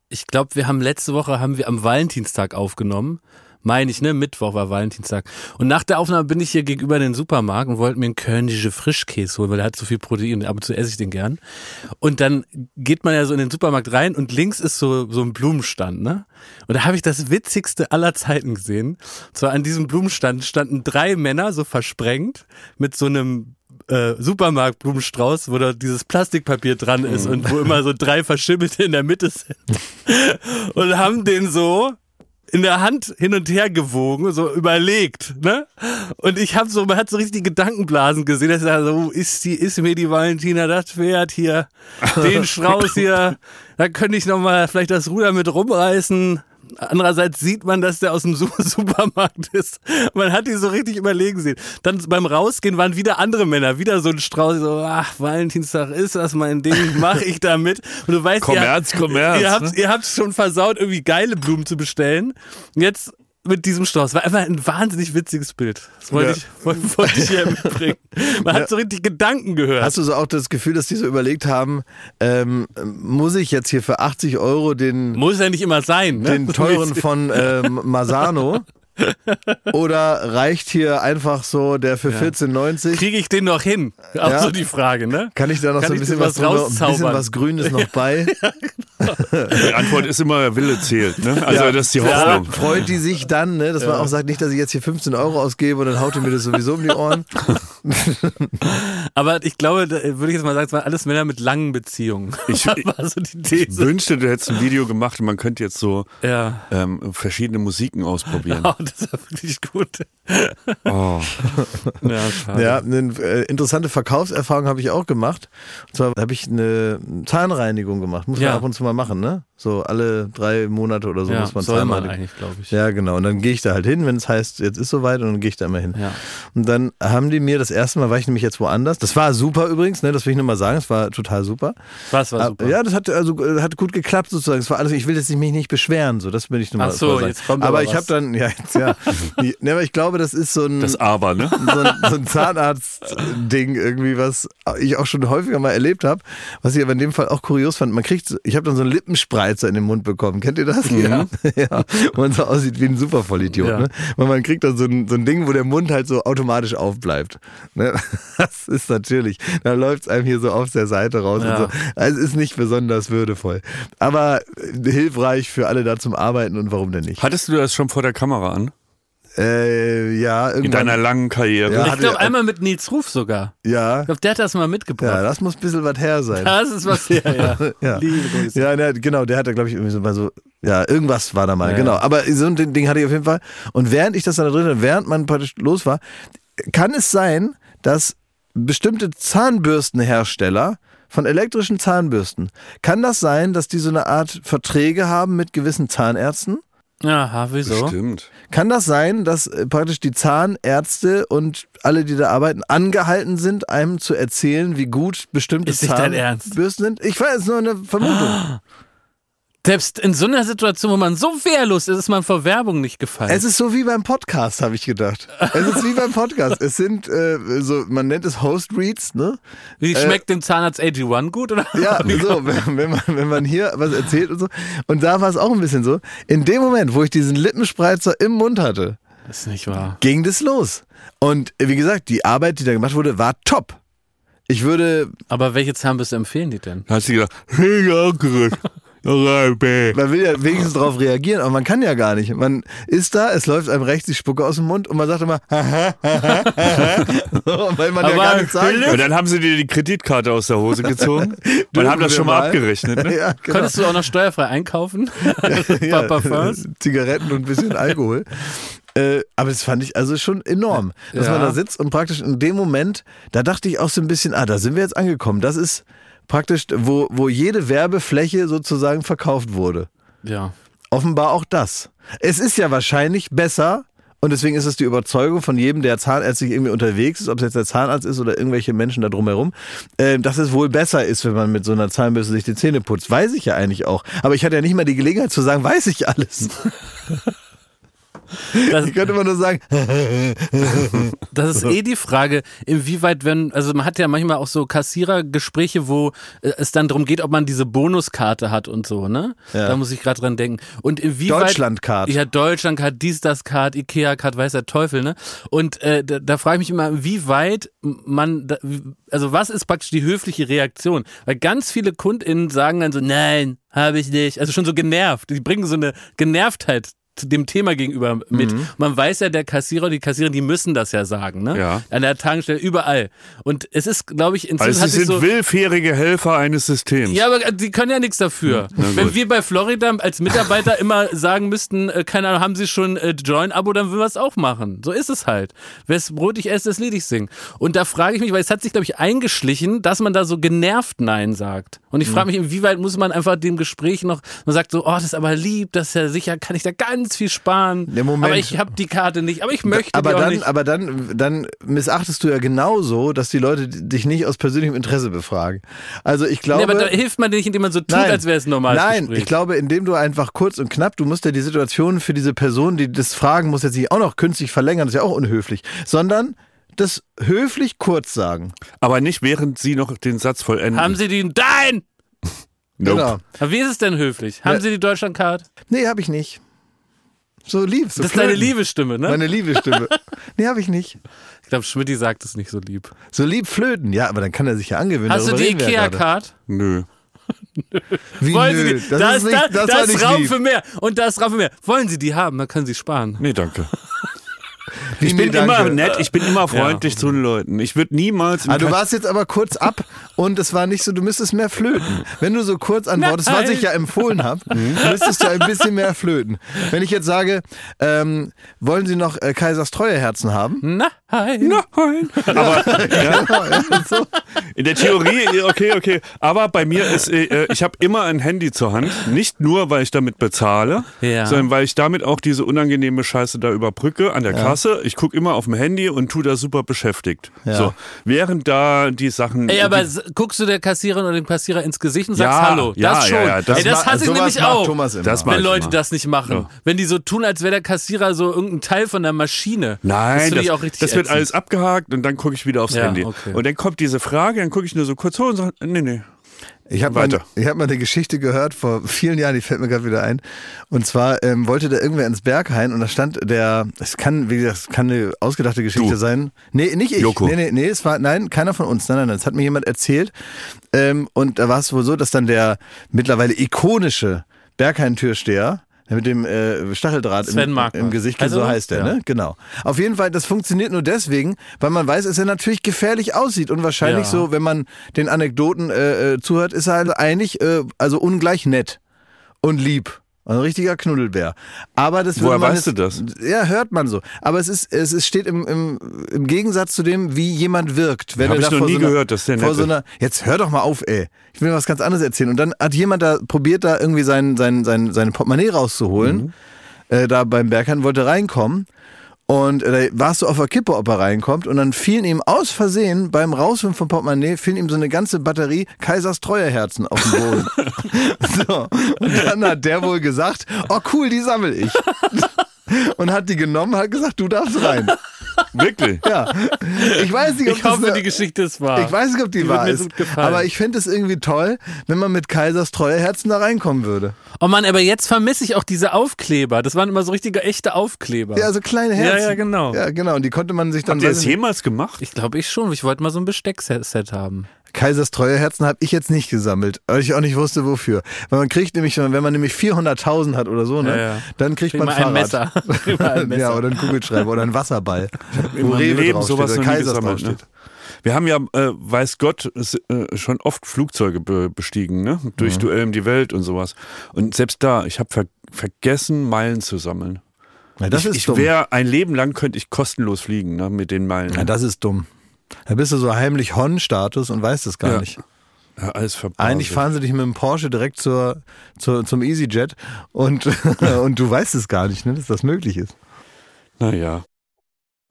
S2: Ich glaube, wir haben letzte Woche haben wir am Valentinstag aufgenommen. Meine ich, ne? Mittwoch war Valentinstag. Und nach der Aufnahme bin ich hier gegenüber den Supermarkt und wollte mir einen Kölnische Frischkäse holen, weil der hat so viel Protein. Ab und zu esse ich den gern. Und dann geht man ja so in den Supermarkt rein und links ist so, so ein Blumenstand, ne? Und da habe ich das witzigste aller Zeiten gesehen. Und zwar an diesem Blumenstand standen drei Männer so versprengt mit so einem äh, Supermarktblumenstrauß, wo da dieses Plastikpapier dran ist und wo immer so drei Verschimmelte in der Mitte sind. und haben den so in der Hand hin und her gewogen, so überlegt, ne? Und ich habe so, man hat so richtig Gedankenblasen gesehen, dass er so, ist die, ist mir die Valentina das Pferd hier, den Strauß hier, da könnte ich noch mal vielleicht das Ruder mit rumreißen. Andererseits sieht man, dass der aus dem Su- Supermarkt ist. Man hat die so richtig überlegen sehen. Dann beim Rausgehen waren wieder andere Männer, wieder so ein Strauß, so, ach, Valentinstag ist das mein Ding, mache ich damit. Und du weißt,
S3: Kommerz,
S2: ihr,
S3: Kommerz,
S2: Ihr habt,
S3: ne?
S2: ihr habt schon versaut, irgendwie geile Blumen zu bestellen. Jetzt mit diesem Strauß. War einfach ein wahnsinnig witziges Bild. Das wollte,
S3: Ja.
S2: ich, wollte, wollte ich hier mitbringen. Man hat so richtig Gedanken gehört.
S1: Hast du so auch das Gefühl, dass die so überlegt haben, ähm, muss ich jetzt hier für 80 Euro den,
S2: Muss ja nicht immer sein. Ne?
S1: den teuren von ähm, Masano? Oder reicht hier einfach so der für 14,90?
S2: Kriege ich den noch hin? Auch
S1: Ja.
S2: so die Frage, ne?
S1: Kann ich da noch
S2: Kann
S1: so ein bisschen was, drüber, ein bisschen was Grünes noch bei?
S3: Die Antwort ist immer, Wille zählt. Ne? Also das ist die
S1: Ja,
S3: Hoffnung.
S1: freut die sich dann, ne, dass man auch sagt, nicht, dass ich jetzt hier 15 Euro ausgebe und dann haut ihr mir das sowieso um die Ohren.
S2: Aber ich glaube, da würde ich jetzt mal sagen, es waren alles Männer mit langen Beziehungen.
S3: Ich-
S2: so die
S3: Ich wünschte, du hättest ein Video gemacht und man könnte jetzt so
S2: Ja.
S3: ähm, verschiedene Musiken ausprobieren.
S2: Oh, das war wirklich gut.
S3: Oh.
S2: Ja.
S1: Ja, eine äh, interessante Verkaufserfahrung habe ich auch gemacht. Und zwar habe ich eine Zahnreinigung gemacht. Muss
S2: Ja.
S1: man ab und zu mal machen, ne? So alle drei Monate oder so
S2: ja,
S1: muss man
S2: soll man
S1: Zahnreinigung.
S2: eigentlich, glaube ich.
S1: Ja, genau. Und dann gehe ich da halt hin, wenn es heißt, jetzt ist soweit, und dann gehe ich da immer hin.
S2: Ja.
S1: Und dann haben die mir das erste Mal, war ich nämlich jetzt woanders. Das war super übrigens, ne? Das will ich nur mal sagen. Es war total super.
S2: Was war
S1: Ah,
S2: super?
S1: Ja, das hat also hat gut geklappt sozusagen. Es war alles. Ich will jetzt nicht- mich nicht beschweren, so das will ich nur mal
S2: Ach so,
S1: sagen.
S2: jetzt kommt
S1: aber
S2: aber
S1: ich habe dann ja jetzt ja. Ne, aber ich glaube, das ist so ein
S3: Das Aber, ne?
S1: so ein, so ein Zahnarzt-Ding irgendwie, was ich auch schon häufiger mal erlebt habe, was ich aber in dem Fall auch kurios fand. Man kriegt, ich habe dann so einen Lippenspreizer in den Mund bekommen. Kennt ihr das? Ja. ja. Wo man so aussieht wie ein Supervollidiot.
S2: Ja.
S1: Ne? Weil man kriegt dann so ein, so ein Ding, wo der Mund halt so automatisch aufbleibt. Ne? Das ist natürlich, da läuft es einem hier so auf der Seite raus
S2: Ja.
S1: und so. Also es ist nicht besonders würdevoll. Aber hilfreich für alle da zum Arbeiten und warum denn nicht?
S3: Hattest du das schon vor der Kamera an?
S1: Äh, ja,
S3: In deiner langen Karriere?
S1: Ja.
S2: ich glaube, einmal mit Nils Ruf sogar.
S1: ja,
S2: Ich glaube, der hat das mal mitgebracht.
S1: ja, das muss ein bisschen was her sein.
S2: das ist was her, ja.
S1: Ja.
S2: Liebe Grüße.
S1: Ja, ne, genau, der hatte, glaube ich, irgendwie so mal so, ja, irgendwas war da mal,
S2: Ja.
S1: genau. Aber so ein Ding Ding hatte ich auf jeden Fall. Und während ich das dann da drin hatte, während man praktisch los war, kann es sein, dass bestimmte Zahnbürstenhersteller von elektrischen Zahnbürsten, kann das sein, dass die so eine Art Verträge haben mit gewissen Zahnärzten?
S2: Aha, wieso?
S3: Stimmt.
S1: Kann das sein, dass äh, praktisch die Zahnärzte und alle, die da arbeiten, angehalten sind, einem zu erzählen, wie gut bestimmte? Zahnbürsten sind? Ich weiß, es ist nur eine Vermutung.
S2: Selbst in so einer Situation, wo man so wehrlos ist, ist man vor Werbung nicht gefallen.
S1: Es ist so wie beim Podcast, habe ich gedacht. Es ist wie beim Podcast. Es sind äh, so, man nennt es Host Reads, ne?
S2: Wie schmeckt dem Zahnarzt AG1 gut? Oder?
S1: Ja, so, wenn, wenn, man, wenn man hier was erzählt und so. Und da war es auch ein bisschen so. In dem Moment, wo ich diesen Lippenspreizer im Mund hatte,
S2: Das ist nicht wahr.
S1: ging das los. Und äh, wie gesagt, die Arbeit, die da gemacht wurde, war top. Ich würde,
S2: Aber welche Zahnbürste empfehlen die denn?
S3: Da hast du gedacht, hey, Onkel, Reibe.
S1: man will ja wenigstens darauf reagieren, aber man kann ja gar nicht. Man ist da, es läuft einem rechts die Spucke aus dem Mund und man sagt immer, so, weil man ja
S2: Aber
S1: gar nichts sagen kann.
S3: Und dann haben sie dir die Kreditkarte aus der Hose gezogen und haben das schon mal
S1: mal?
S3: abgerechnet. Ne?
S1: Ja, genau.
S2: Konntest du auch noch steuerfrei einkaufen?
S1: ja,
S2: Parfums?
S1: Zigaretten und ein bisschen Alkohol. Äh, aber das fand ich also schon enorm, dass
S2: Ja.
S1: man da sitzt und praktisch in dem Moment, da dachte ich auch so ein bisschen, ah, da sind wir jetzt angekommen. Das ist praktisch, wo, wo jede Werbefläche sozusagen verkauft wurde.
S2: Ja.
S1: Offenbar auch das. Es ist ja wahrscheinlich besser Und deswegen ist es die Überzeugung von jedem, der zahnärztlich irgendwie unterwegs ist, ob es jetzt der Zahnarzt ist oder irgendwelche Menschen da drumherum, äh, dass es wohl besser ist, wenn man mit so einer Zahnbürste sich die Zähne putzt. Weiß ich ja eigentlich auch. Aber ich hatte ja nicht mal die Gelegenheit zu sagen, weiß ich alles.
S2: Das,
S1: Ich könnte immer nur sagen,
S2: das ist eh die Frage, inwieweit, wenn, also man hat ja manchmal auch so Kassierergespräche, wo äh, es dann darum geht, ob man diese Bonuskarte hat und so, ne?
S1: Ja.
S2: Da muss ich gerade dran denken. Und inwieweit.
S1: Deutschlandcard.
S2: Ja, Deutschlandcard, dies, das Card, Ikea-Card, weiß der Teufel, ne? Und äh, da, da frage ich mich immer, wie weit man, da, also was ist praktisch die höfliche Reaktion? Weil ganz viele KundInnen sagen dann so, nein, habe ich nicht. Also schon so genervt. Die bringen so eine Genervtheit dem Thema gegenüber mit.
S1: Mhm.
S2: Man weiß ja, der Kassierer, die Kassiererin, die müssen das ja sagen, ne?
S3: Ja.
S2: An der Tankstelle, überall. Und es ist, glaube ich, inzwischen
S3: Also sie sind
S2: so.
S3: willfährige Helfer eines Systems.
S2: Ja, aber die können ja nichts dafür. Wenn wir bei Florida als Mitarbeiter immer sagen müssten, äh, keine Ahnung, haben sie schon äh, Join-Abo, dann würden wir es auch machen. So ist es halt. Wes Brot ich esse, das Lied ich sing. Und da frage ich mich, weil es hat sich, glaube ich, eingeschlichen, dass man da so genervt Nein sagt. Und ich frage mich, inwieweit muss man einfach dem Gespräch noch, man sagt so, oh, das ist aber lieb, das ist ja sicher, kann ich da ganz viel sparen.
S1: Nee, Moment.
S2: Aber ich habe die Karte nicht, aber ich möchte
S1: aber
S2: die auch
S1: dann,
S2: nicht.
S1: aber dann, dann missachtest du ja genauso, dass die Leute dich nicht aus persönlichem Interesse befragen. Also ich glaube.
S2: nee, aber da hilft man dir nicht, indem man so tut,
S1: Nein.
S2: als wäre es ein normales
S1: Nein,
S2: Gespräch.
S1: ich glaube, indem du einfach kurz und knapp, du musst ja die Situation für diese Person, die das fragen muss, jetzt nicht auch noch künstlich verlängern, das ist ja auch unhöflich, sondern das höflich kurz sagen.
S3: Aber nicht während sie noch den Satz vollenden.
S2: haben Sie die, nein!
S3: Nope.
S1: Genau.
S2: Aber wie ist es denn höflich? Haben
S1: Ja.
S2: Sie die Deutschlandcard?
S1: Nee, habe ich nicht. So lieb. So
S2: Das ist deine
S1: flirten.
S2: Liebestimme, ne?
S1: Meine Liebestimme. nee, habe ich nicht.
S2: Ich glaube, Schmidti sagt es nicht so lieb.
S1: So lieb flöten. Ja, aber dann kann er sich ja angewöhnen.
S2: Hast du
S1: darüber
S2: die
S1: ja gerade.
S2: Ikea-Card?
S3: Nö.
S1: Wie
S2: Wollen
S1: nö,
S2: Sie die?
S1: das
S2: da
S1: ist nicht,
S2: da,
S1: das
S2: da ist
S1: nicht
S2: Raum
S1: lieb.
S2: für mehr. Und da ist Raum für mehr. Wollen Sie die haben? Dann können Sie sparen.
S3: Nee, danke. Ich
S1: nee,
S3: bin
S1: danke.
S3: immer nett, ich bin immer freundlich zu den Leuten. Ich würde niemals.
S1: Ah, du warst jetzt aber kurz ab und es war nicht so, du müsstest mehr flöten. Wenn du so kurz antwortest, was ich ja empfohlen habe, müsstest du ein bisschen mehr flöten. Wenn ich jetzt sage, ähm, wollen Sie noch äh, Kaisers Treueherzen haben?
S2: Nein.
S3: Nein. Aber ja,
S1: so.
S3: in der Theorie, okay, okay. Aber bei mir ist, äh, ich habe immer ein Handy zur Hand. Nicht nur, weil ich damit bezahle,
S2: Ja.
S3: sondern weil ich damit auch diese unangenehme Scheiße da überbrücke an der Kasse. Ich gucke immer auf dem Handy und tu da super beschäftigt.
S1: Ja.
S3: So, während da die Sachen.
S2: Ey, aber
S3: die,
S2: guckst du der Kassiererin oder dem Kassierer ins Gesicht und sagst
S3: Ja,
S2: Hallo?
S3: ja,
S2: das schon.
S3: ja, das
S2: Ey, das hasse ich nämlich auch.
S1: Thomas immer.
S3: Das mag
S2: wenn Leute
S3: immer.
S2: das nicht machen.
S3: Ja.
S2: Wenn die so tun, als wäre der Kassierer so irgendein Teil von der Maschine. das
S3: Nein,
S2: finde
S3: das,
S2: ich auch richtig
S3: das wird alles abgehakt und dann gucke ich wieder aufs
S2: Ja,
S3: Handy.
S2: okay.
S3: Und dann kommt diese Frage, dann gucke ich nur so kurz hoch und sage, nee, nee.
S1: Ich habe mal,
S3: Weiter.
S1: ich hab mal eine Geschichte gehört vor vielen Jahren, die fällt mir gerade wieder ein. Und zwar ähm, wollte da irgendwer ins Berghain und da stand der, es kann, wie gesagt, es kann eine ausgedachte Geschichte
S3: Du.
S1: sein. Nee, nicht ich.
S3: Joko.
S1: Nee, nee, nee, es war, nein, keiner von uns. Nein, nein, nein, das hat mir jemand erzählt. Ähm, und da war es wohl so, dass dann der mittlerweile ikonische Berghain-Türsteher, mit dem äh, Stacheldraht im, im Gesicht,
S2: Also,
S1: so heißt er,
S2: ja.
S1: ne? Genau. Auf jeden Fall, das funktioniert nur deswegen, weil man weiß, dass er natürlich gefährlich aussieht und wahrscheinlich
S2: Ja.
S1: so, wenn man den Anekdoten äh, äh, zuhört, ist er halt eigentlich äh, also ungleich nett und lieb. Ein richtiger Knuddelbär. Aber das
S3: Woher weißt
S1: jetzt,
S3: du das?
S1: Ja, hört man so. Aber es ist, es ist, steht im, im, im Gegensatz zu dem, wie jemand wirkt. Wenn
S3: Hab
S1: er
S3: ich noch nie
S1: so einer,
S3: gehört, dass der
S1: vor so einer, Jetzt hör doch mal auf, ey. Ich will was ganz anderes erzählen. Und dann hat jemand da probiert, da irgendwie sein, sein, sein, sein Portemonnaie rauszuholen.
S3: Mhm.
S1: Äh, da beim Berghain wollte reinkommen. Und äh, da warst du auf der Kippe, ob er reinkommt. Und dann fielen ihm aus Versehen beim Rausholen vom Portemonnaie, fielen ihm so eine ganze Batterie Kaisers Treuerherzen auf den Boden. so. Und dann hat der wohl gesagt, oh cool, die sammel ich. Und hat die genommen, hat gesagt, du darfst rein.
S3: Wirklich?
S1: Ja. Ich weiß nicht, ob
S2: Ich
S1: das
S2: hoffe,
S1: eine-
S2: die Geschichte ist wahr.
S1: ich weiß nicht, ob die,
S2: Die
S1: wahr
S2: mir
S1: ist.
S2: gut gefallen.
S1: Aber ich fände es irgendwie toll, wenn man mit Kaisers Treuerherzen da reinkommen würde.
S2: Oh Mann, aber jetzt vermisse ich auch diese Aufkleber. Das waren immer so richtige echte Aufkleber.
S1: Ja, so kleine Herzen.
S2: Ja, ja, genau.
S1: Ja, genau. Und die konnte man sich dann.
S3: Habt ihr das jemals gemacht?
S2: Ich glaube ich schon. Ich wollte mal so ein Besteckset haben.
S1: Kaisers Treuerherzen habe ich jetzt nicht gesammelt, weil ich auch nicht wusste, wofür. Weil man kriegt nämlich, wenn man nämlich 400.000 hat oder so, ne,
S2: Ja, ja.
S1: dann kriegt
S2: Krieg
S1: man
S2: mal
S1: ein
S2: ein
S1: Fahrrad.
S2: Messer. Ein Messer.
S1: ja, oder einen Kugelschreiber oder einen Wasserball. Wo
S3: Leben sowas nie
S1: Kaisers
S3: gesammelt, ne?
S1: draufsteht.
S3: Wir haben ja, äh, weiß Gott, äh, schon oft Flugzeuge be bestiegen, ne? Durch Duell um die Welt und sowas. Und selbst da, ich habe ver vergessen, Meilen zu sammeln.
S1: Ja, das
S3: ich
S1: ist
S3: ich
S1: dumm.
S3: wäre ein Leben lang könnte ich kostenlos fliegen, ne? Mit den Meilen.
S1: Ja, das ist dumm. Da bist du so heimlich Hon-Status und weißt es gar
S3: Ja.
S1: nicht.
S3: Ja, alles verbaut.
S1: Eigentlich fahren sie dich mit dem Porsche direkt zur, zur, zum EasyJet und, und du weißt es gar nicht, ne, dass das möglich ist.
S3: Naja.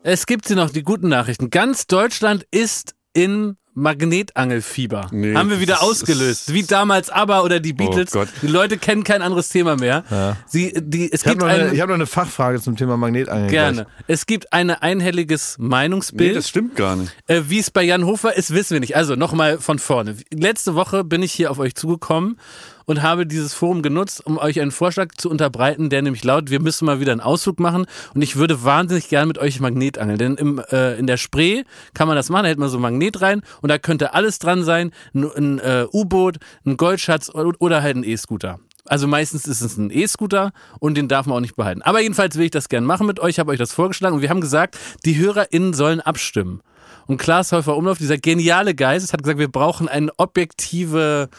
S2: Es gibt sie noch, die guten Nachrichten. Ganz Deutschland ist in Magnetangelfieber.
S3: Nee,
S2: Haben wir wieder ausgelöst. Wie damals ABBA oder die Beatles.
S3: Gott.
S2: die Leute kennen kein anderes Thema mehr.
S1: Ja.
S2: Sie, die, es
S1: Ich habe
S2: gibt
S1: noch, eine-
S2: ein,
S1: ich hab noch eine Fachfrage zum Thema Magnetangeln.
S2: gerne. Es gibt ein einhelliges
S3: Nee,
S2: Meinungsbild.
S3: das stimmt gar nicht.
S2: Äh, Wie es bei Jan Hofer ist, wissen wir nicht. Also nochmal von vorne. Letzte Woche bin ich hier auf euch zugekommen und habe dieses Forum genutzt, um euch einen Vorschlag zu unterbreiten, der nämlich laut, wir müssen mal wieder einen Ausflug machen und ich würde wahnsinnig gern mit euch Magnetangeln. Denn im, äh, in der Spree kann man das machen, da hält man so ein Magnet rein und da könnte alles dran sein, ein, ein äh, U-Boot, ein Goldschatz oder halt ein E-Scooter. Also meistens ist es ein E-Scooter und den darf man auch nicht behalten. Aber jedenfalls will ich das gern machen mit euch, habe euch das vorgeschlagen und wir haben gesagt, die HörerInnen sollen abstimmen. Und Klaas Häufer Umlauf, dieser geniale Geist, hat gesagt, wir brauchen eine objektive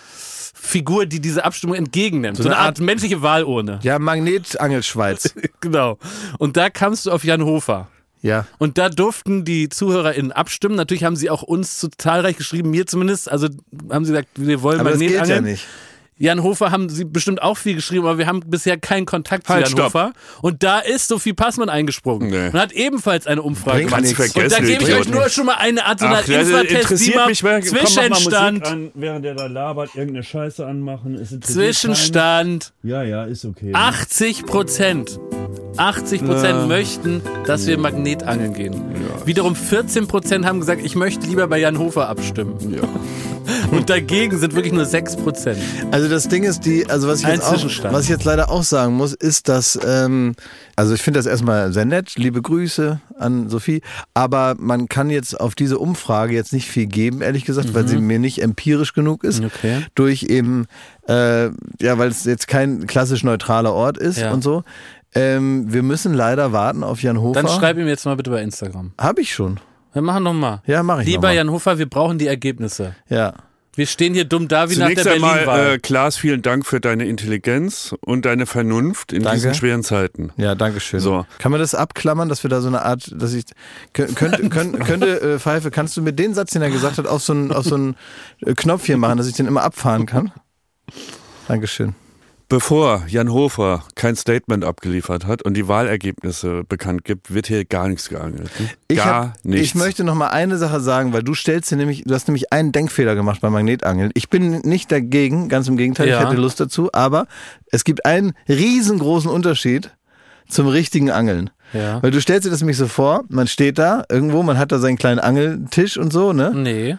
S2: Figur, die diese Abstimmung entgegennimmt. So, eine Art, menschliche Wahlurne.
S1: Ja, Magnetangelschweiz.
S2: Genau. Und da kamst du auf Jan Hofer.
S1: ja.
S2: Und da durften die ZuhörerInnen abstimmen. Natürlich haben sie auch uns zu zahlreich geschrieben, mir zumindest. Also haben sie gesagt, wir wollen
S1: Aber das geht ja nicht.
S2: Jan Hofer haben sie bestimmt auch viel geschrieben, aber wir haben bisher keinen Kontakt
S3: Halt,
S2: zu Jan
S3: stopp.
S2: Hofer. Und da ist Sophie Passmann eingesprungen
S3: Nee.
S2: und hat ebenfalls eine Umfrage
S1: Bringt
S2: gemacht.
S1: nichts.
S2: Und da
S3: Vergessen,
S2: gebe ich euch nur
S3: nicht.
S2: schon mal eine Art so einer
S3: ja, das
S2: Infratest,
S3: komm,
S2: Zwischenstand.
S4: Musik an, während der da labert, irgendeine Scheiße anmachen. Es interessiert
S2: Zwischenstand.
S4: keinen. Ja, ja, ist okay.
S2: 80 Prozent. 80 Prozent möchten, dass wir Magnetangeln gehen. Wiederum 14 Prozent haben gesagt, ich möchte lieber bei Jan Hofer abstimmen.
S3: Ja.
S2: Und dagegen sind wirklich nur 6 Prozent.
S1: Also das Ding ist die, also was ich, jetzt auch, was ich jetzt leider auch sagen muss, ist, dass, ähm, also ich finde das erstmal sehr nett, liebe Grüße an Sophie, aber man kann jetzt auf diese Umfrage jetzt nicht viel geben, ehrlich gesagt, weil sie mir nicht empirisch genug ist,
S2: Mhm. Okay.
S1: durch eben, äh, ja, weil es jetzt kein klassisch neutraler Ort ist
S2: Ja.
S1: und so. Ähm, wir müssen leider warten auf Jan Hofer.
S2: Dann schreib ihm jetzt mal bitte bei Instagram.
S1: Hab ich schon.
S2: Wir machen nochmal.
S1: Ja, mach ich
S2: Lieber
S1: noch mal.
S2: Jan Hofer, wir brauchen die Ergebnisse.
S1: Ja.
S2: Wir stehen hier dumm da wie
S3: Zunächst
S2: nach der
S3: einmal,
S2: Berlin-Wahl.
S3: äh, Klaas, vielen Dank für deine Intelligenz und deine Vernunft in
S1: Danke.
S3: diesen schweren Zeiten.
S1: Ja, danke schön.
S3: So.
S1: Kann man das abklammern, dass wir da so eine Art, dass ich kö- könnte, könnte, könnte äh, Pfeife, kannst du mir den Satz, den er gesagt hat, auf so einen, auf so einen äh, Knopf hier machen, dass ich den immer abfahren kann? Dankeschön.
S3: Bevor Jan Hofer kein Statement abgeliefert hat und die Wahlergebnisse bekannt gibt, wird hier gar nichts geangelt. ne?
S1: Ich,
S3: Gar
S1: hab,
S3: nichts.
S1: ich möchte noch mal eine Sache sagen, weil du stellst dir nämlich, du hast nämlich einen Denkfehler gemacht beim Magnetangeln. Ich bin nicht dagegen, ganz im Gegenteil,
S2: Ja.
S1: ich hätte Lust dazu, aber es gibt einen riesengroßen Unterschied zum richtigen Angeln.
S2: ja.
S1: Weil du stellst dir das nämlich so vor, man steht da irgendwo, man hat da seinen kleinen Angeltisch und so, ne?
S2: Nee.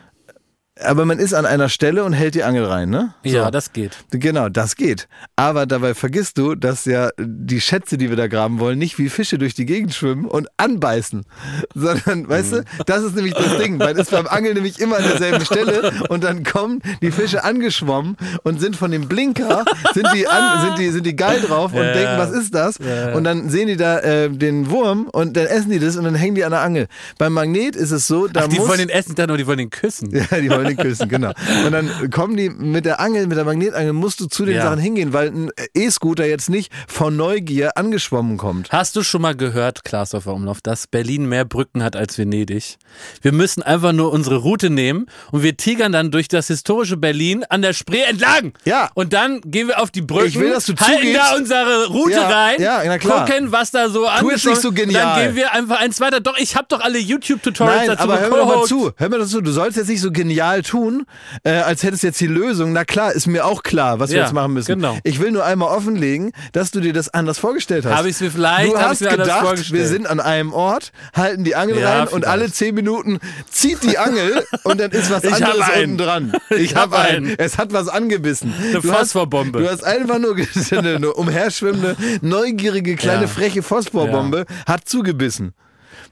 S1: Aber man ist an einer Stelle und hält die Angel rein, ne?
S2: Ja, das geht.
S1: Genau, das geht. Aber dabei vergisst du, dass ja die Schätze, die wir da graben wollen, nicht wie Fische durch die Gegend schwimmen und anbeißen. Sondern, weißt du, das ist nämlich das Ding. Man ist beim Angeln nämlich immer an derselben Stelle und dann kommen die Fische angeschwommen und sind von dem Blinker, sind die, an, sind die, sind die geil drauf und
S2: Ja.
S1: denken, was ist das?
S2: Ja.
S1: Und dann sehen die da äh, den Wurm und dann essen die das und dann hängen die an der Angel. Beim Magnet ist es so, da
S2: Ach, die
S1: muss...
S2: wollen den essen, dann nur die wollen den küssen.
S1: Ja, die wollen den küssen, genau. Und dann kommen die mit der Angel, mit der Magnetangel, musst du zu den
S2: Ja.
S1: Sachen hingehen, weil ein E-Scooter jetzt nicht von Neugier angeschwommen kommt.
S2: Hast du schon mal gehört, Klaas auf Umlauf, dass Berlin mehr Brücken hat als Venedig? Wir müssen einfach nur unsere Route nehmen und wir tigern dann durch das historische Berlin an der Spree entlang.
S1: Ja.
S2: Und dann gehen wir auf die Brücken,
S1: Ich will, dass du
S2: halten
S1: zugibst.
S2: da unsere Route
S1: Ja,
S2: rein,
S1: ja, na klar.
S2: gucken, was da so
S1: Tu es
S2: angeschwommen-
S1: nicht so genial.
S2: Dann gehen wir einfach eins weiter. Doch, ich habe doch alle YouTube-Tutorials dazu
S1: aber hör mir doch mal zu. Hör mir doch zu. Du sollst jetzt nicht so genial tun, äh, als hättest du jetzt die Lösung. Na klar, ist mir auch klar, was wir
S2: Ja,
S1: jetzt machen müssen.
S2: genau.
S1: Ich will nur einmal offenlegen, dass du dir das anders vorgestellt hast.
S2: Habe ich's mir vielleicht-
S1: Du hast gedacht, wir sind an einem Ort, halten die Angel
S2: Ja,
S1: rein und
S2: vielleicht.
S1: alle zehn Minuten zieht die Angel und dann ist was
S2: Ich
S1: anderes
S2: einen.
S1: unten dran.
S2: Ich hab
S1: hab
S2: einen.
S1: Es hat was angebissen.
S2: Eine
S1: Du hast-
S2: Phosphorbombe.
S1: Du hast einfach nur eine umherschwimmende, neugierige, kleine,
S2: Ja.
S1: freche Phosphorbombe hat zugebissen.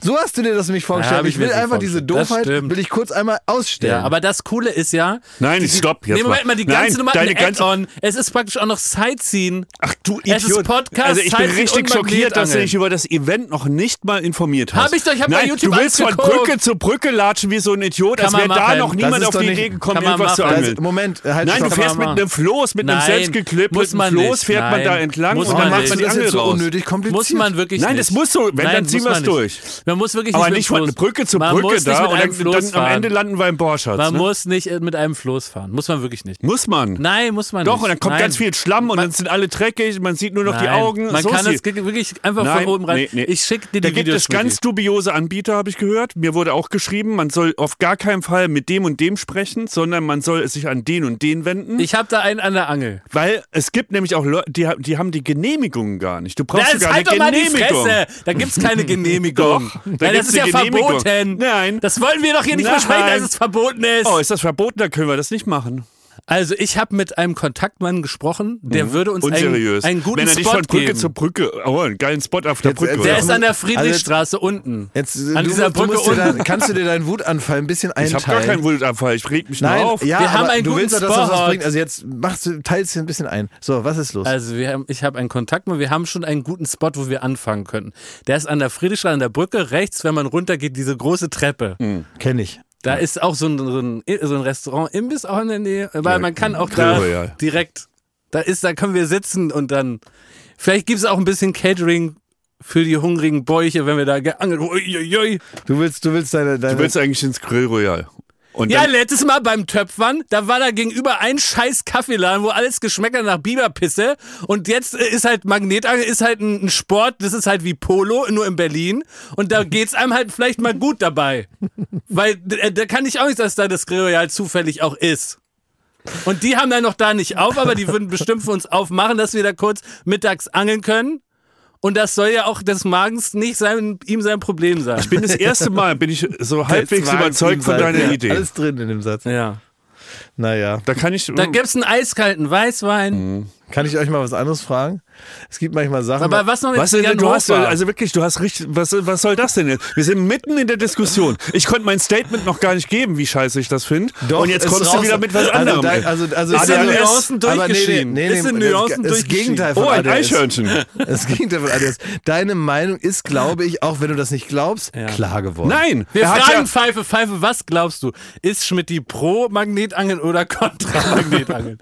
S1: So hast du dir das nämlich vorgestellt.
S2: Ja, ich
S1: ich will einfach diese Doofheit, will ich kurz einmal ausstellen.
S2: Ja, aber das Coole ist ja.
S3: Nein,
S2: die-
S3: stopp, jetzt
S2: Nee, Moment
S3: mal.
S2: die ganze
S3: Nein,
S2: Nummer
S3: deine
S2: ein
S3: ganze-.
S2: Es ist praktisch auch noch Sightseeing.
S3: Ach du
S2: Es ist
S3: Idiot.
S2: Podcast,
S3: also ich bin richtig schockiert, dass du dich über das Event noch nicht mal informiert hast.
S2: Hab ich doch, ich hab bei
S3: Nein,
S2: YouTube
S3: du willst von. Brücke zu Brücke latschen wie so ein Idiot,
S2: Kann
S3: als wäre da noch niemand auf die Idee gekommen, irgendwas zu angeln.
S1: Moment, halt
S3: Nein, du fährst mit einem Floß, mit einem selbstgeklippten Floß, fährt man da entlang und dann macht man die
S1: das ist
S3: Angel
S1: jetzt so
S3: raus.
S1: unnötig kompliziert.
S2: Muss man wirklich
S3: Nein, das muss so. Wenn,
S2: Nein,
S3: dann ziehen wir es durch.
S2: Man muss wirklich
S3: Aber
S2: nicht,
S3: von Brücke zu
S2: man
S3: Brücke da und dann, dann am. Ende landen wir im Borschatz.
S2: Man
S3: ne?
S2: muss nicht mit einem Floß fahren. Muss man wirklich nicht.
S3: muss man.
S2: Nein, muss man
S3: Doch,
S2: nicht.
S3: und dann kommt
S2: Nein.
S3: ganz viel Schlamm und dann sind alle dreckig, man sieht nur noch die
S2: Nein.
S3: Augen.
S2: Man
S3: so
S2: kann es
S3: die-
S2: ge- wirklich einfach
S3: Nein,
S2: von oben rein.
S3: nee, nee.
S2: Ich schicke dir die
S3: Da gibt
S2: Videos
S3: es ganz dubiose Anbieter, habe ich gehört. Mir wurde auch geschrieben, man soll auf gar keinen Fall mit dem und dem sprechen, sondern man soll sich an den und den wenden.
S2: Ich habe da einen an der Angel.
S3: weil es gibt nämlich auch Leute, die, die haben die Genehmigungen gar nicht. Du brauchst
S2: Das
S3: sogar
S2: halt
S3: eine
S2: doch mal die
S3: Genehmigung.
S2: Da gibt's keine Genehmigung.
S3: Doch, da
S2: Nein, das ist ja verboten.
S3: Nein.
S2: Das wollen wir doch hier nicht
S3: Nein.
S2: besprechen, dass es verboten ist.
S3: Oh, ist das verboten? Dann können wir das nicht machen.
S2: Also ich habe mit einem Kontaktmann gesprochen, der würde uns einen,
S3: Unseriös.
S2: einen guten
S3: Wenn er
S2: Spot
S3: von Brücke
S2: geben.
S3: zu Brücke, oh, einen geilen Spot auf der
S1: Jetzt-
S3: Brücke.
S1: jetzt-
S2: der ist an der
S1: Also
S2: Friedrichstraße unten.
S1: Jetzt,
S2: An
S1: du,
S2: dieser
S1: du
S2: Brücke unten.
S1: dein, kannst du dir deinen Wutanfall ein bisschen
S3: ich
S1: einteilen?
S3: habe gar keinen Wutanfall, ich reg mich
S1: Nein,
S3: nur auf.
S1: ja,
S2: Wir haben einen
S1: du
S2: guten
S1: willst doch, dass das was
S2: Spot.
S1: bringt. Also jetzt machst du, teilst dir ein bisschen ein. So, was ist los?
S2: Also wir haben, ich habe einen Kontakt, wir haben schon einen guten Spot, wo wir anfangen können. Der ist an der Friedrichstraße, an der Brücke, rechts, wenn man runtergeht, diese große Treppe.
S1: Kenn ich.
S2: Da ist auch so ein, so ein, so ein Restaurant, Imbiss auch in der Nähe, weil
S3: Ja,
S2: man kann auch da
S3: Royal.
S2: direkt, da ist, da können wir sitzen und dann, vielleicht gibt es auch ein bisschen Catering für die hungrigen Bäuche, wenn wir da geangelt, uiuiui.
S1: Du willst, du willst deine, deine
S3: Du willst eigentlich ins Grill Royal. Und
S2: Ja, letztes Mal beim Töpfern, da war da gegenüber ein scheiß Kaffeeladen, wo alles geschmeckt hat nach Biberpisse. Und jetzt äh, ist halt Magnetangel, ist halt ein Sport, das ist halt wie Polo, nur in Berlin. Und da geht's einem halt vielleicht mal gut dabei. Weil äh, da kann ich auch nicht, dass da das Grill Royal zufällig auch ist. Und die haben dann noch da nicht auf, aber die würden bestimmt für uns aufmachen, dass wir da kurz mittags angeln können. Und das soll ja auch des Magens nicht sein, ihm sein Problem sein.
S3: ich bin das erste Mal, bin ich so halbwegs überzeugt von deiner
S1: Ja,
S3: Idee.
S1: Alles drin in dem Satz.
S2: ja.
S1: Naja.
S3: Da kann ich.
S2: Da gibt's einen eiskalten Weißwein.
S3: Mhm.
S1: Kann ich euch mal was anderes fragen? Es gibt manchmal Sachen.
S2: Aber was noch mit
S3: Was denn, du hast, also wirklich, du hast richtig, was, was soll das denn jetzt? Wir sind mitten in der Diskussion. Ich konnte mein Statement noch gar nicht geben, wie scheiße ich das finde.
S1: Doch,
S3: Und jetzt kommst du wieder mit was
S1: Also
S3: anderem.
S1: dein-
S3: ey.
S1: also- also-
S2: Ist in Nuancen
S1: aber nee, nee, nee,
S2: Ist in Nuancen
S1: das, das. Gegenteil von
S3: oh, ein. Eichhörnchen.
S1: Das Gegenteil von ADHS. Deine Meinung ist, glaube ich, auch wenn du das nicht glaubst,
S2: Ja.
S1: klar geworden.
S3: Nein,
S2: Wir
S3: er
S2: fragen
S3: ja,
S2: Pfeife, Pfeife, was glaubst du? Ist Schmidti pro Magnetangeln oder kontra Magnetangeln?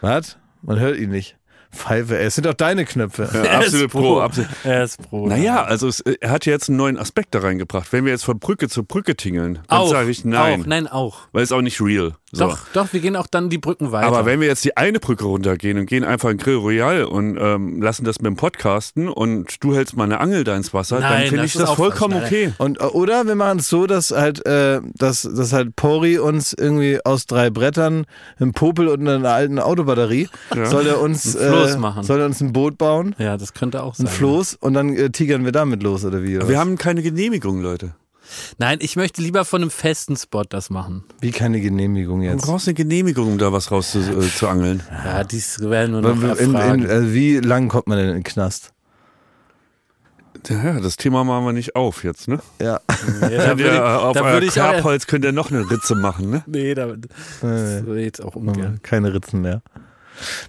S1: Was? Man hört ihn nicht. Pfeife, ey, es sind doch deine Knöpfe.
S3: ja,
S2: Er ist
S3: absolut pro. absolut.
S2: Er ist pro.
S3: Naja, also es, er hat ja jetzt einen neuen Aspekt da reingebracht. Wenn wir jetzt von Brücke zu Brücke tingeln, dann
S2: auch,
S3: sage ich nein.
S2: Auch, nein, auch.
S3: Weil es auch nicht real. So.
S2: Doch, doch, wir gehen auch dann die Brücken weiter.
S3: Aber wenn wir jetzt die eine Brücke runtergehen und gehen einfach in Grill Royal und ähm, lassen das mit dem Podcasten und du hältst mal eine Angel da ins Wasser, dann
S2: Nein,
S3: finde
S2: das
S3: ich das vollkommen
S2: falsch.
S3: okay.
S1: Und, äh, oder wir machen es so, dass halt, äh, dass, dass halt Pori uns irgendwie aus drei Brettern, einem Popel und einer alten Autobatterie, soll er uns,
S2: Ein Floß
S1: äh,
S2: machen.
S1: soll er uns ein Boot bauen,
S2: ja, das könnte auch sein.
S1: ein Floß und dann äh, tigern wir damit los oder wie? Oder
S3: Wir
S1: was?
S3: haben keine Genehmigung, Leute.
S2: Nein, ich möchte lieber von einem festen Spot das machen.
S1: wie keine Genehmigung
S3: Du
S1: jetzt?
S3: brauchst eine Genehmigung, um da was raus zu, äh, zu angeln.
S2: Ja, dies werden wir noch
S1: In, in,
S2: erfragen.
S1: äh, wie lang kommt man denn in den Knast?
S3: Ja, das Thema machen wir nicht auf jetzt, ne?
S1: Ja.
S2: ja, da würde ich,
S3: auf
S2: da
S3: euer
S2: würde ich auch,
S3: Kerbholz könnt ihr noch eine Ritze machen, ne?
S2: Nee, da, das ich jetzt auch ungern.
S1: Keine Ritzen mehr.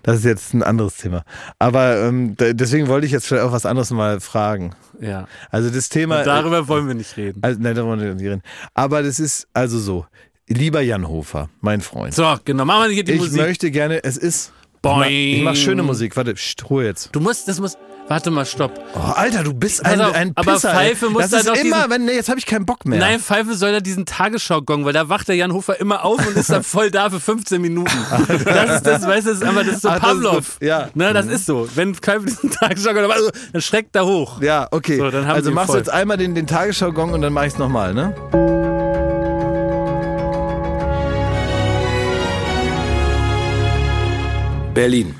S1: Das ist jetzt ein anderes Thema. Aber ähm, deswegen wollte ich jetzt vielleicht auch was anderes mal fragen.
S2: Ja.
S1: Also das Thema.
S2: Und darüber wollen wir nicht reden.
S1: Also, nein, darüber wollen wir nicht reden. Aber das ist also so. Lieber Jan Hofer, mein Freund.
S2: So, genau, machen wir hier die
S1: ich
S2: Musik.
S1: möchte gerne, es ist. Ich mach, ich mach schöne Musik. Warte, pst, Ruhe jetzt.
S2: Du musst, das muss, warte mal, stopp.
S1: Oh, Alter, du bist ein,
S2: auf,
S1: ein
S2: aber
S1: Pisser.
S2: Pfeife
S1: ey.
S2: muss
S1: das
S2: da
S1: ist
S2: doch
S1: immer,
S2: diesen-
S1: wenn, nee, jetzt habe ich keinen Bock mehr.
S2: Nein, Pfeife soll da diesen Tagesschau-Gong, weil da wacht der Jan Hofer immer auf und ist dann voll da für 15 Minuten. Das ist das, weißt du, das ist einfach, das ist so
S1: Ach, das ist
S2: Pavlov.
S1: gut. Ja.
S2: Ne, das ist so. Wenn Pfeife diesen Tagesschau-Gong, also, dann schreckt er hoch.
S1: Ja, okay.
S2: So, dann haben
S1: also machst du jetzt einmal den, den Tagesschau-Gong und dann mach ich's nochmal, ne? Berlin.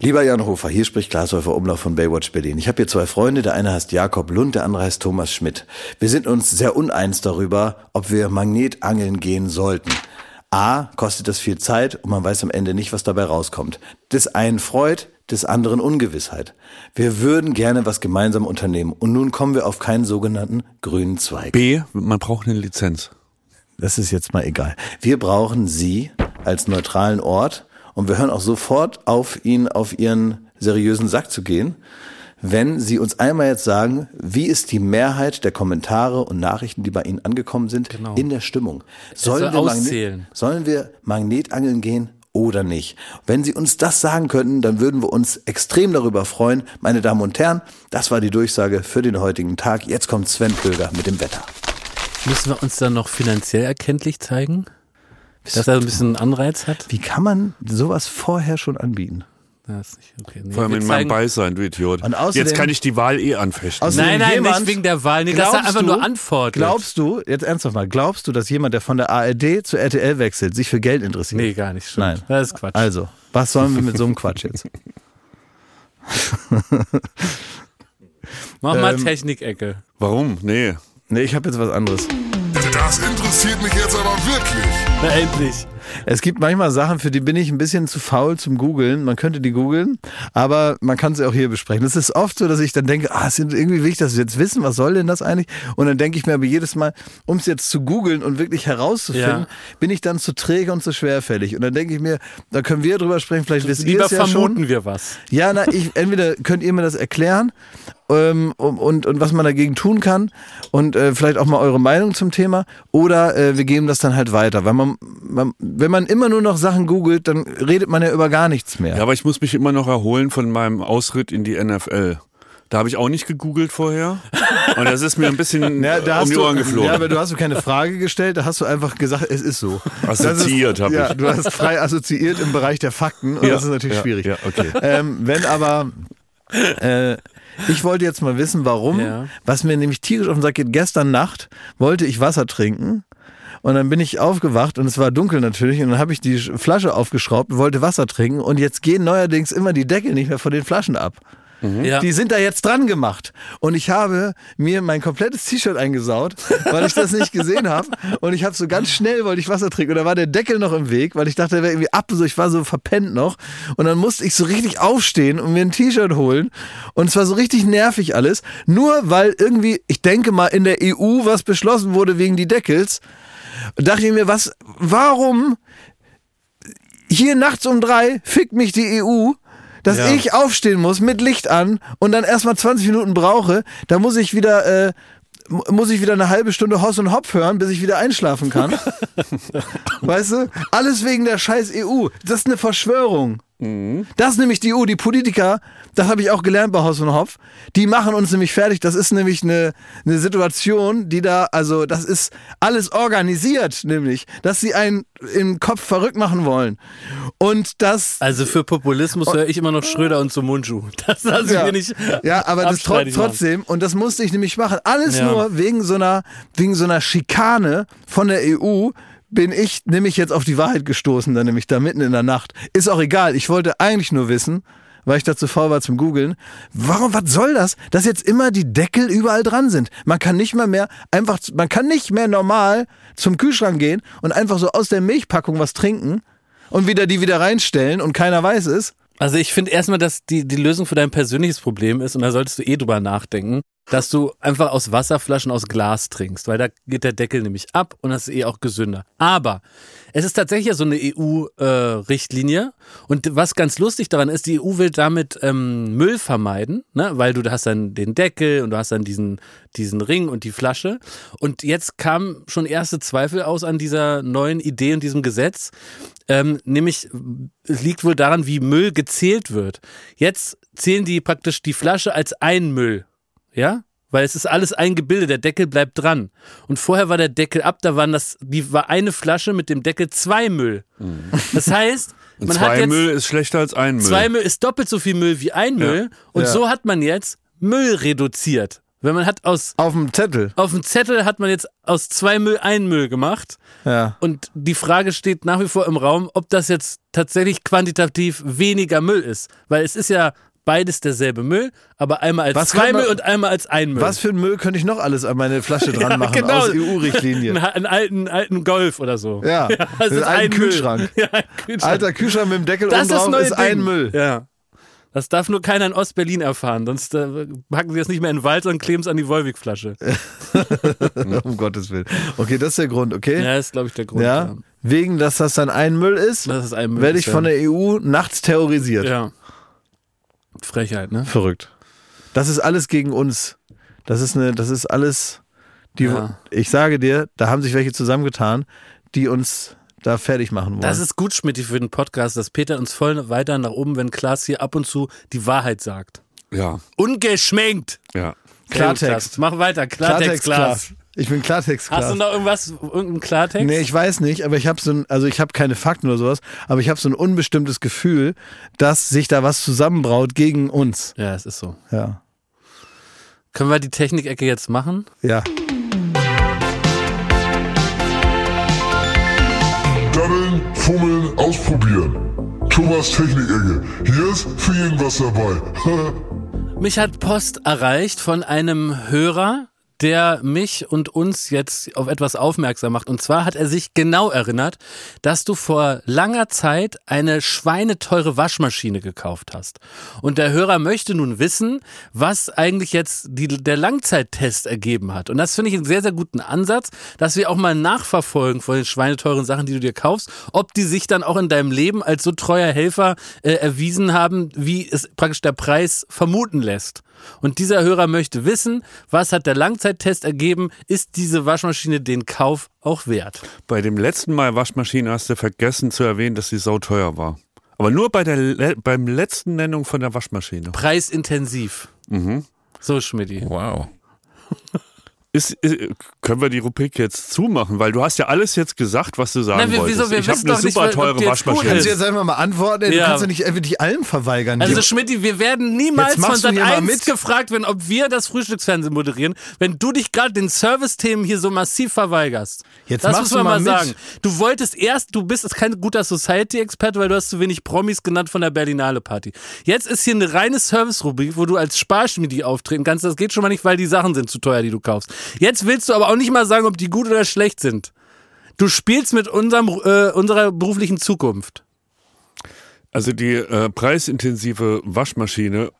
S1: Lieber Jan Hofer, hier spricht Glashäufer Umlauf von Baywatch Berlin. Ich habe hier zwei Freunde, der eine heißt Jakob Lund, der andere heißt Thomas Schmidt. Wir sind uns sehr uneins darüber, ob wir Magnetangeln gehen sollten. A, kostet das viel Zeit und man weiß am Ende nicht, was dabei rauskommt. Des einen freut, des anderen Ungewissheit. Wir würden gerne was gemeinsam unternehmen und nun kommen wir auf keinen sogenannten grünen Zweig.
S3: B, man braucht eine Lizenz.
S1: Das ist jetzt mal egal. Wir brauchen Sie als neutralen Ort und wir hören auch sofort auf, Ihnen auf Ihren seriösen Sack zu gehen, wenn Sie uns einmal jetzt sagen, wie ist die Mehrheit der Kommentare und Nachrichten, die bei Ihnen angekommen sind, in der Stimmung? Sollen
S2: soll
S1: wir,
S2: auszählen.
S1: sollen wir Magnetangeln gehen oder nicht. Wenn Sie uns das sagen könnten, dann würden wir uns extrem darüber freuen. Meine Damen und Herren, das war die Durchsage für den heutigen Tag. Jetzt kommt Sven Plöger mit dem Wetter.
S2: Müssen wir uns dann noch finanziell erkenntlich zeigen? Dass er ein bisschen Anreiz hat?
S1: Wie kann man sowas vorher schon anbieten?
S2: Ist nicht okay. Nee,
S3: Vor allem in meinem
S2: zeigen-
S3: Beisein, du Idiot.
S1: Und außerdem-
S3: Jetzt kann ich die Wahl eh anfechten.
S1: Außerdem
S2: Nein, nein,
S1: jemand-
S2: nicht wegen der Wahl. Nee, er
S1: Glaubst
S2: einfach
S1: du-
S2: nur antwortet.
S1: Glaubst du, jetzt ernsthaft mal, glaubst du, dass jemand, der von der ARD zu RTL wechselt, sich für Geld interessiert?
S2: Nee, gar nicht. Stimmt.
S1: Nein.
S2: Das ist Quatsch.
S1: Also, was sollen wir mit so einem Quatsch jetzt?
S2: Mach mal
S1: ähm,
S2: Technikecke.
S3: Warum? Nee.
S1: Nee, ich habe jetzt was anderes.
S5: Das interessiert mich jetzt aber wirklich.
S2: Na, endlich.
S1: Es gibt manchmal Sachen, für die bin ich ein bisschen zu faul zum Googeln. Man könnte die googeln, aber man kann sie auch hier besprechen. Es ist oft so, dass ich dann denke, ah, es ist irgendwie wichtig, dass wir jetzt wissen, was soll denn das eigentlich? Und dann denke ich mir aber jedes Mal, um es jetzt zu googeln und wirklich herauszufinden,
S2: Ja.
S1: bin ich dann zu träge und zu schwerfällig. Und dann denke ich mir, da können wir drüber sprechen, vielleicht wisst ihr
S2: Lieber
S1: es ja
S2: vermuten
S1: schon.
S2: wir was.
S1: Ja, na, ich, entweder könnt ihr mir das erklären ähm, und, und, was man dagegen tun kann und äh, vielleicht auch mal eure Meinung zum Thema oder äh, wir geben das dann halt weiter. Weil man, man, wenn man immer nur noch Sachen googelt, dann redet man ja über gar nichts mehr.
S3: Ja, aber ich muss mich immer noch erholen von meinem Ausritt in die NFL. Da habe ich auch nicht gegoogelt vorher. Und das ist mir ein bisschen
S1: Ja, da
S3: um die
S1: du,
S3: Ohren geflogen.
S1: ja, aber du hast du keine Frage gestellt, da hast du einfach gesagt, es ist so.
S3: Assoziiert
S1: Das
S3: hab
S1: ist, Ja,
S3: ich.
S1: du hast frei assoziiert im Bereich der Fakten und
S3: Ja,
S1: das ist natürlich schwierig.
S3: ja, okay.
S1: Ähm, wenn aber, äh, ich wollte jetzt mal wissen, warum,
S2: Ja.
S1: was mir nämlich tierisch auf den Sack geht. Gestern Nacht wollte ich Wasser trinken. Und dann bin ich aufgewacht und es war dunkel natürlich und dann habe ich die Flasche aufgeschraubt, wollte Wasser trinken und jetzt gehen neuerdings immer die Deckel nicht mehr von den Flaschen ab.
S2: Ja.
S1: Die sind da jetzt dran gemacht. Und ich habe mir mein komplettes T-Shirt eingesaut, weil ich das nicht gesehen habe. Und ich habe so ganz schnell wollte ich Wasser trinken. Und da war der Deckel noch im Weg, weil ich dachte, der wäre irgendwie ab. So, ich war so verpennt noch. Und dann musste ich so richtig aufstehen und mir ein T-Shirt holen. Und es war so richtig nervig alles. Nur weil irgendwie, ich denke mal, in der EU was beschlossen wurde wegen die Deckels. Dachte ich mir, was, warum hier nachts um drei fickt mich die EU, dass
S2: Ja.
S1: ich aufstehen muss mit Licht an und dann erstmal 20 Minuten brauche, da muss ich wieder, äh, mu- muss ich wieder eine halbe Stunde Hoss und Hopf hören, bis ich wieder einschlafen kann. weißt du? Alles wegen der scheiß EU. Das ist eine Verschwörung. Das ist nämlich die EU, die Politiker, das habe ich auch gelernt bei Haus und Hopf, die machen uns nämlich fertig. Das ist nämlich eine, eine Situation, die da, also das ist alles organisiert, nämlich, dass sie einen im Kopf verrückt machen wollen. Und das
S2: Also für Populismus höre ich immer noch Schröder und Sumunju. Das lasse ich
S1: ja.
S2: mir nicht.
S1: ja, aber das tro trotzdem, und das musste ich nämlich machen, alles
S2: Ja.
S1: nur wegen so einer, wegen so einer Schikane von der EU bin ich nämlich jetzt auf die Wahrheit gestoßen, dann nämlich da mitten in der Nacht. Ist auch egal, ich wollte eigentlich nur wissen, weil ich dazu faul war zum googeln, warum, was soll das, dass jetzt immer die Deckel überall dran sind? Man kann nicht mal mehr einfach, man kann nicht mehr normal zum Kühlschrank gehen und einfach so aus der Milchpackung was trinken und wieder die wieder reinstellen und keiner weiß es.
S2: Also ich finde erstmal, dass die, die Lösung für dein persönliches Problem ist, und da solltest du eh drüber nachdenken, dass du einfach aus Wasserflaschen aus Glas trinkst, weil da geht der Deckel nämlich ab und das ist eh auch gesünder. Aber es ist tatsächlich so eine EU-Richtlinie und was ganz lustig daran ist, die EU will damit ähm, Müll vermeiden, ne? weil du hast dann den Deckel und du hast dann diesen, diesen Ring und die Flasche und jetzt kamen schon erste Zweifel aus an dieser neuen Idee und diesem Gesetz, ähm, nämlich es liegt wohl daran, wie Müll gezählt wird. Jetzt zählen die praktisch die Flasche als ein Müll. Ja? Weil es ist alles ein Gebilde, der Deckel bleibt dran. Und vorher war der Deckel ab, da waren das, die war eine Flasche mit dem Deckel zwei Müll. Das heißt, man hat
S3: zwei
S2: jetzt
S3: Müll ist schlechter als ein Müll.
S2: zwei Müll ist doppelt so viel Müll wie ein Müll. Und
S1: Ja.
S2: so hat man jetzt Müll reduziert. Wenn man hat aus
S1: Auf dem Zettel.
S2: auf dem Zettel hat man jetzt aus zwei Müll ein Müll gemacht.
S1: Ja.
S2: Und die Frage steht nach wie vor im Raum, ob das jetzt tatsächlich quantitativ weniger Müll ist. Weil es ist ja beides derselbe Müll, aber einmal als
S1: Was
S2: zwei
S1: man-
S2: Müll und einmal als ein Müll.
S1: Was für ein Müll könnte ich noch alles an meine Flasche dran
S2: Ja,
S1: machen
S2: genau.
S1: aus EU-Richtlinie?
S2: Einen, einen alten, alten Golf oder so.
S1: Ja,
S2: das
S1: das ist ein. Kühlschrank.
S2: Ja, ein Kühlschrank.
S1: Alter Kühlschrank mit dem Deckel
S2: das
S1: oben
S2: ist das
S1: drauf ist ein. Müll.
S2: Ja. Das darf nur keiner in Ostberlin erfahren, sonst äh, packen sie es nicht mehr in den Wald, sondern kleben es an die Wolwig-Flasche.
S1: um Gottes Willen. Okay, das ist der Grund, okay?
S2: Ja, ist, glaube ich, der Grund.
S1: Ja. Wegen, dass das dann ein Müll ist,
S2: Das ist ein Müll.
S1: werde ich
S2: ist,
S1: von
S2: ja.
S1: der EU nachts terrorisiert.
S2: Ja. Frechheit, ne?
S1: Verrückt. Das ist alles gegen uns. Das ist eine, das ist alles, die,
S2: Ja.
S1: ich sage dir, da haben sich welche zusammengetan, die uns da fertig machen wollen.
S2: Das ist gut, Schmidt, für den Podcast, dass Peter uns voll weiter nach oben, wenn Klaas hier ab und zu die Wahrheit sagt.
S3: Ja,
S2: Ungeschminkt.
S3: ja.
S1: Klartext.
S2: Mach weiter. Klartext, Klaas.
S1: Klaas. Ich bin Klartext, Klaas.
S2: Hast du noch irgendwas, irgendeinen Klartext?
S1: Nee, ich weiß nicht, aber ich habe so ein, also ich habe keine Fakten oder sowas, aber ich habe so ein unbestimmtes Gefühl, dass sich da was zusammenbraut gegen uns.
S2: Ja, es ist so.
S1: Ja.
S2: Können wir die Technikecke jetzt machen?
S1: Ja.
S5: Daddeln, fummeln, ausprobieren. Thomas Technik-Ecke. Hier ist für jeden was dabei.
S2: Mich hat Post erreicht von einem Hörer, der mich und uns jetzt auf etwas aufmerksam macht. Und zwar hat er sich genau erinnert, dass du vor langer Zeit eine schweineteure Waschmaschine gekauft hast. Und der Hörer möchte nun wissen, was eigentlich jetzt die, der Langzeittest ergeben hat. Und das finde ich einen sehr, sehr guten Ansatz, dass wir auch mal nachverfolgen von den schweineteuren Sachen, die du dir kaufst, ob die sich dann auch in deinem Leben als so treuer Helfer äh, erwiesen haben, wie es praktisch der Preis vermuten lässt. Und dieser Hörer möchte wissen, was hat der Langzeittest ergeben? Ist diese Waschmaschine den Kauf auch wert?
S3: Bei dem letzten Mal Waschmaschine hast du vergessen zu erwähnen, dass sie sauteuer war. Aber nur bei der le beim letzten Nennung von der Waschmaschine.
S2: Preisintensiv. So, Schmidti.
S1: Wow.
S3: Ist, ist, können wir die Rubrik jetzt zumachen? Weil du hast ja alles jetzt gesagt, was du sagen
S2: Nein, wir-
S3: wolltest.
S2: wieso? Wir
S3: ich habe eine
S2: nicht,
S3: super
S2: ob
S3: teure Waschmaschine.
S1: Kannst du jetzt einfach mal antworten? Du
S2: Ja.
S1: kannst ja nicht einfach die allen verweigern.
S2: Also Schmidti, wir werden niemals von
S1: du
S2: Sat
S1: hier mal
S2: 1
S1: mit.
S2: gefragt werden, ob wir das Frühstücksfernsehen moderieren, wenn du dich gerade den Service-Themen hier so massiv verweigerst.
S1: Jetzt
S2: das
S1: machst
S2: muss
S1: du
S2: man
S1: mal
S2: mal
S1: mit.
S2: sagen. Du wolltest erst, du bist kein guter Society-Experte, weil du hast zu wenig Promis genannt von der Berlinale Party. Jetzt ist hier eine reine Service-Rubrik, wo du als Sparschmiedi auftreten kannst. Das geht schon mal nicht, weil die Sachen sind zu teuer, die du kaufst. Jetzt willst du aber auch nicht mal sagen, ob die gut oder schlecht sind. Du spielst mit unserem, äh, unserer beruflichen Zukunft.
S3: Also die äh, preisintensive Waschmaschine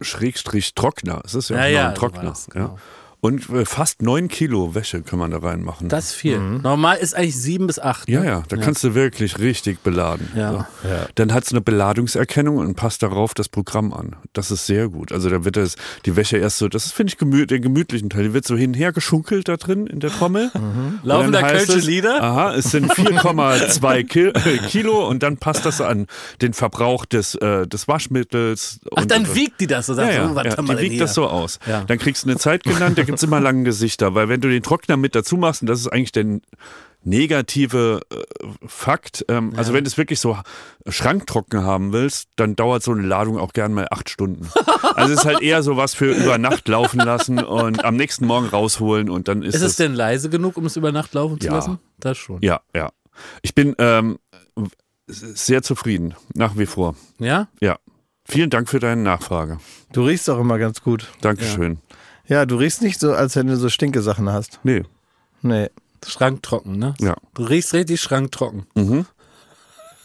S3: Schrägstrich Trockner. Es ist ja,
S2: Ja, ja,
S3: Trockner.
S2: das,
S3: ja. Und äh, fast neun Kilo Wäsche kann man da reinmachen.
S2: Das ist viel. Normal ist eigentlich sieben bis acht.
S3: ja,
S2: ne?
S3: ja, da kannst du wirklich richtig beladen.
S2: Ja.
S3: So. Dann hat es eine Beladungserkennung und passt darauf das Programm an. Das ist sehr gut. Also da wird das, die Wäsche erst so, das finde ich gemü den gemütlichen Teil, die wird so hin und her geschunkelt da drin in der Trommel. Und
S2: Laufen da Kölsche
S3: es,
S2: Lieder?
S3: Aha, es sind 4,2 Ki äh, Kilo und dann passt das an den Verbrauch des, äh, des Waschmittels.
S2: Ach,
S3: und,
S2: dann
S3: und,
S2: wiegt die das so.
S3: ja, ja, ja, die wiegt
S2: hier?
S3: das so aus.
S2: Ja.
S3: Dann kriegst du eine Zeit genannt, da gibt's immer lange Gesichter, weil wenn du den Trockner mit dazu machst, und das ist eigentlich der negative äh, Fakt, ähm, also wenn du es wirklich so schranktrocken haben willst, dann dauert so eine Ladung auch gern mal acht Stunden. Also es ist halt eher so was für über Nacht laufen lassen und am nächsten Morgen rausholen und dann ist,
S2: Ist
S3: es
S2: es denn leise genug, um es über Nacht laufen zu
S3: Ja.
S2: lassen? Das schon.
S3: ja, ja. Ich bin ähm, sehr zufrieden, nach wie vor.
S2: Ja?
S3: Ja. Vielen Dank für deine Nachfrage.
S1: Du riechst auch immer ganz gut.
S3: Dankeschön.
S1: Ja, du riechst nicht so, als wenn du so stinke Sachen hast.
S3: Nee.
S1: Nee.
S2: Schranktrocken, ne?
S3: Ja.
S2: Du riechst richtig schranktrocken.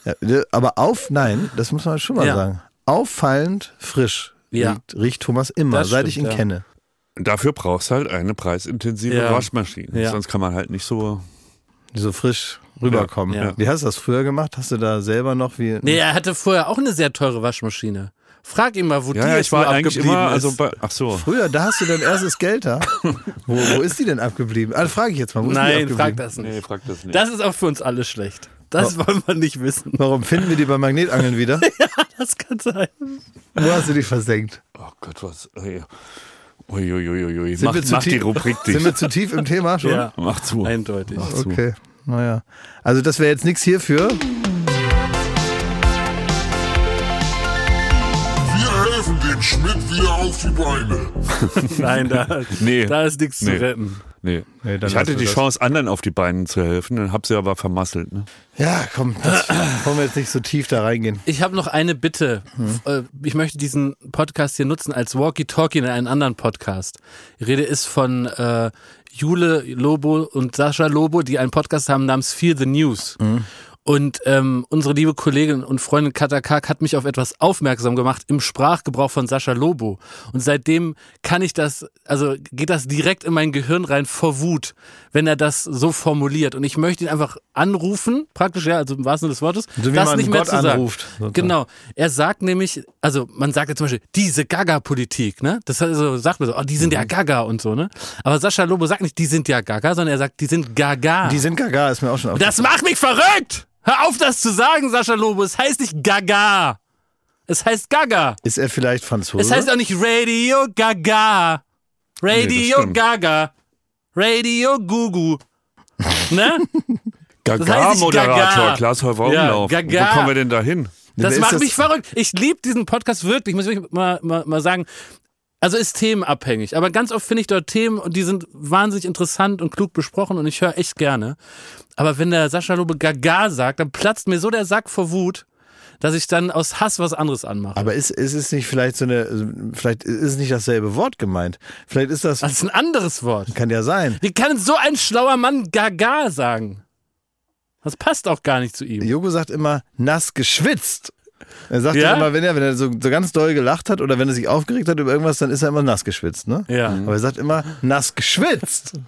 S1: Ja, d- aber auf, nein, das muss man schon mal
S2: Ja.
S1: sagen. Auffallend frisch
S2: Ja.
S1: riecht, riecht Thomas immer,
S2: Das
S1: seit ich
S2: stimmt,
S1: ihn
S2: ja.
S1: kenne.
S3: Dafür brauchst du halt eine preisintensive
S2: Ja.
S3: Waschmaschine.
S2: Ja.
S3: Sonst kann man halt nicht so.
S1: Die so frisch rüberkommen.
S2: Ja.
S1: Wie hast du das früher gemacht? Hast du da selber noch wie.
S2: Nee, er hatte vorher auch eine sehr teure Waschmaschine. Frag ihn mal, wo
S3: Ja,
S2: die
S3: ja,
S2: jetzt
S3: ich war eigentlich
S2: abgeblieben
S3: immer,
S2: ist.
S3: also bei, ach so.
S1: Früher, da hast du dein erstes Geld da. wo, wo ist die denn abgeblieben? Also frage ich jetzt mal, wo ist die
S2: Nein,
S1: abgeblieben?
S2: frag das nicht.
S3: Nee, frag das nicht.
S2: Das ist auch für uns alle schlecht. Das wollen wir nicht wissen.
S1: Warum finden wir die beim Magnetangeln wieder?
S2: Das kann sein.
S1: Wo hast du die versenkt?
S3: oh Gott, was. Uiuiuiui.
S1: Sind
S3: Mach,
S1: wir zu
S3: mach die
S1: tief-
S3: Rubrik
S1: Sind wir zu tief im Thema schon?
S2: Ja,
S3: Mach zu.
S2: eindeutig.
S3: Mach zu.
S1: Okay, naja. Also das wäre jetzt nichts hierfür.
S5: Dem Schmidt wieder auf die Beine.
S2: Nein, da,
S3: Nee.
S2: da ist nichts
S3: Nee.
S2: zu retten.
S3: Nee.
S1: Nee, dann
S3: ich hatte die
S1: das.
S3: Chance, anderen auf die Beine zu helfen, dann hab sie aber vermasselt. Ne?
S1: Ja, komm, das wollen wir jetzt nicht so tief da reingehen.
S2: Ich habe noch eine Bitte. Äh, Ich möchte diesen Podcast hier nutzen als Walkie-Talkie in einen anderen Podcast. Die Rede ist von äh, Jule Lobo und Sascha Lobo, die einen Podcast haben namens Fear the News. Und ähm, unsere liebe Kollegin und Freundin Katakak hat mich auf etwas aufmerksam gemacht im Sprachgebrauch von Sascha Lobo. Und seitdem kann ich das, also geht das direkt in mein Gehirn rein vor Wut, wenn er das so formuliert. Und ich möchte ihn einfach anrufen, praktisch, ja, also im wahrsten Sinne des Wortes,
S1: So
S2: das nicht mehr
S1: Gott
S2: zu sagen.
S1: anruft, sozusagen.
S2: Genau. Er sagt nämlich, also man sagt ja zum Beispiel, diese Gaga-Politik, ne? Das also, sagt man so, oh, die sind
S1: Mhm.
S2: ja Gaga und so, ne? Aber Sascha Lobo sagt nicht, die sind ja Gaga, sondern er sagt, die sind Gaga.
S1: Die sind gaga, ist mir auch schon aufgefallen.
S2: Das macht mich verrückt! Hör auf, das zu sagen, Sascha Lobo. Es heißt nicht Gaga. Es heißt Gaga.
S1: Ist er vielleicht Franzose?
S2: Es heißt auch nicht Radio Gaga. Radio
S3: stimmt.
S2: Gaga. Radio Gugu. Ne? heißt
S3: Gaga-Moderator,
S2: nicht Gaga.
S3: Klaas Häufer
S2: Ja,
S3: Umlauf.
S2: Gaga.
S3: Wo kommen wir denn da hin?
S2: Das macht
S1: das-
S2: mich verrückt. Ich liebe diesen Podcast wirklich. Muss ich mal, mal, mal sagen. Also ist themenabhängig. Aber ganz oft finde ich dort Themen und die sind wahnsinnig interessant und klug besprochen und ich höre echt gerne. Aber wenn der Sascha Lobe Gaga sagt, dann platzt mir so der Sack vor Wut, dass ich dann aus Hass was anderes anmache.
S1: Aber ist, ist es nicht vielleicht so eine, vielleicht ist es nicht dasselbe Wort gemeint. Vielleicht ist das,
S2: Das ist ein anderes Wort.
S1: kann ja sein.
S2: Wie kann so ein schlauer Mann Gaga sagen? Das passt auch gar nicht zu ihm.
S1: Jogo sagt immer nass geschwitzt. Er sagt
S2: Ja?
S1: immer, wenn er, wenn er so, so ganz doll gelacht hat oder wenn er sich aufgeregt hat über irgendwas, dann ist er immer nass geschwitzt, ne?
S2: Ja.
S1: Aber er sagt immer nass geschwitzt.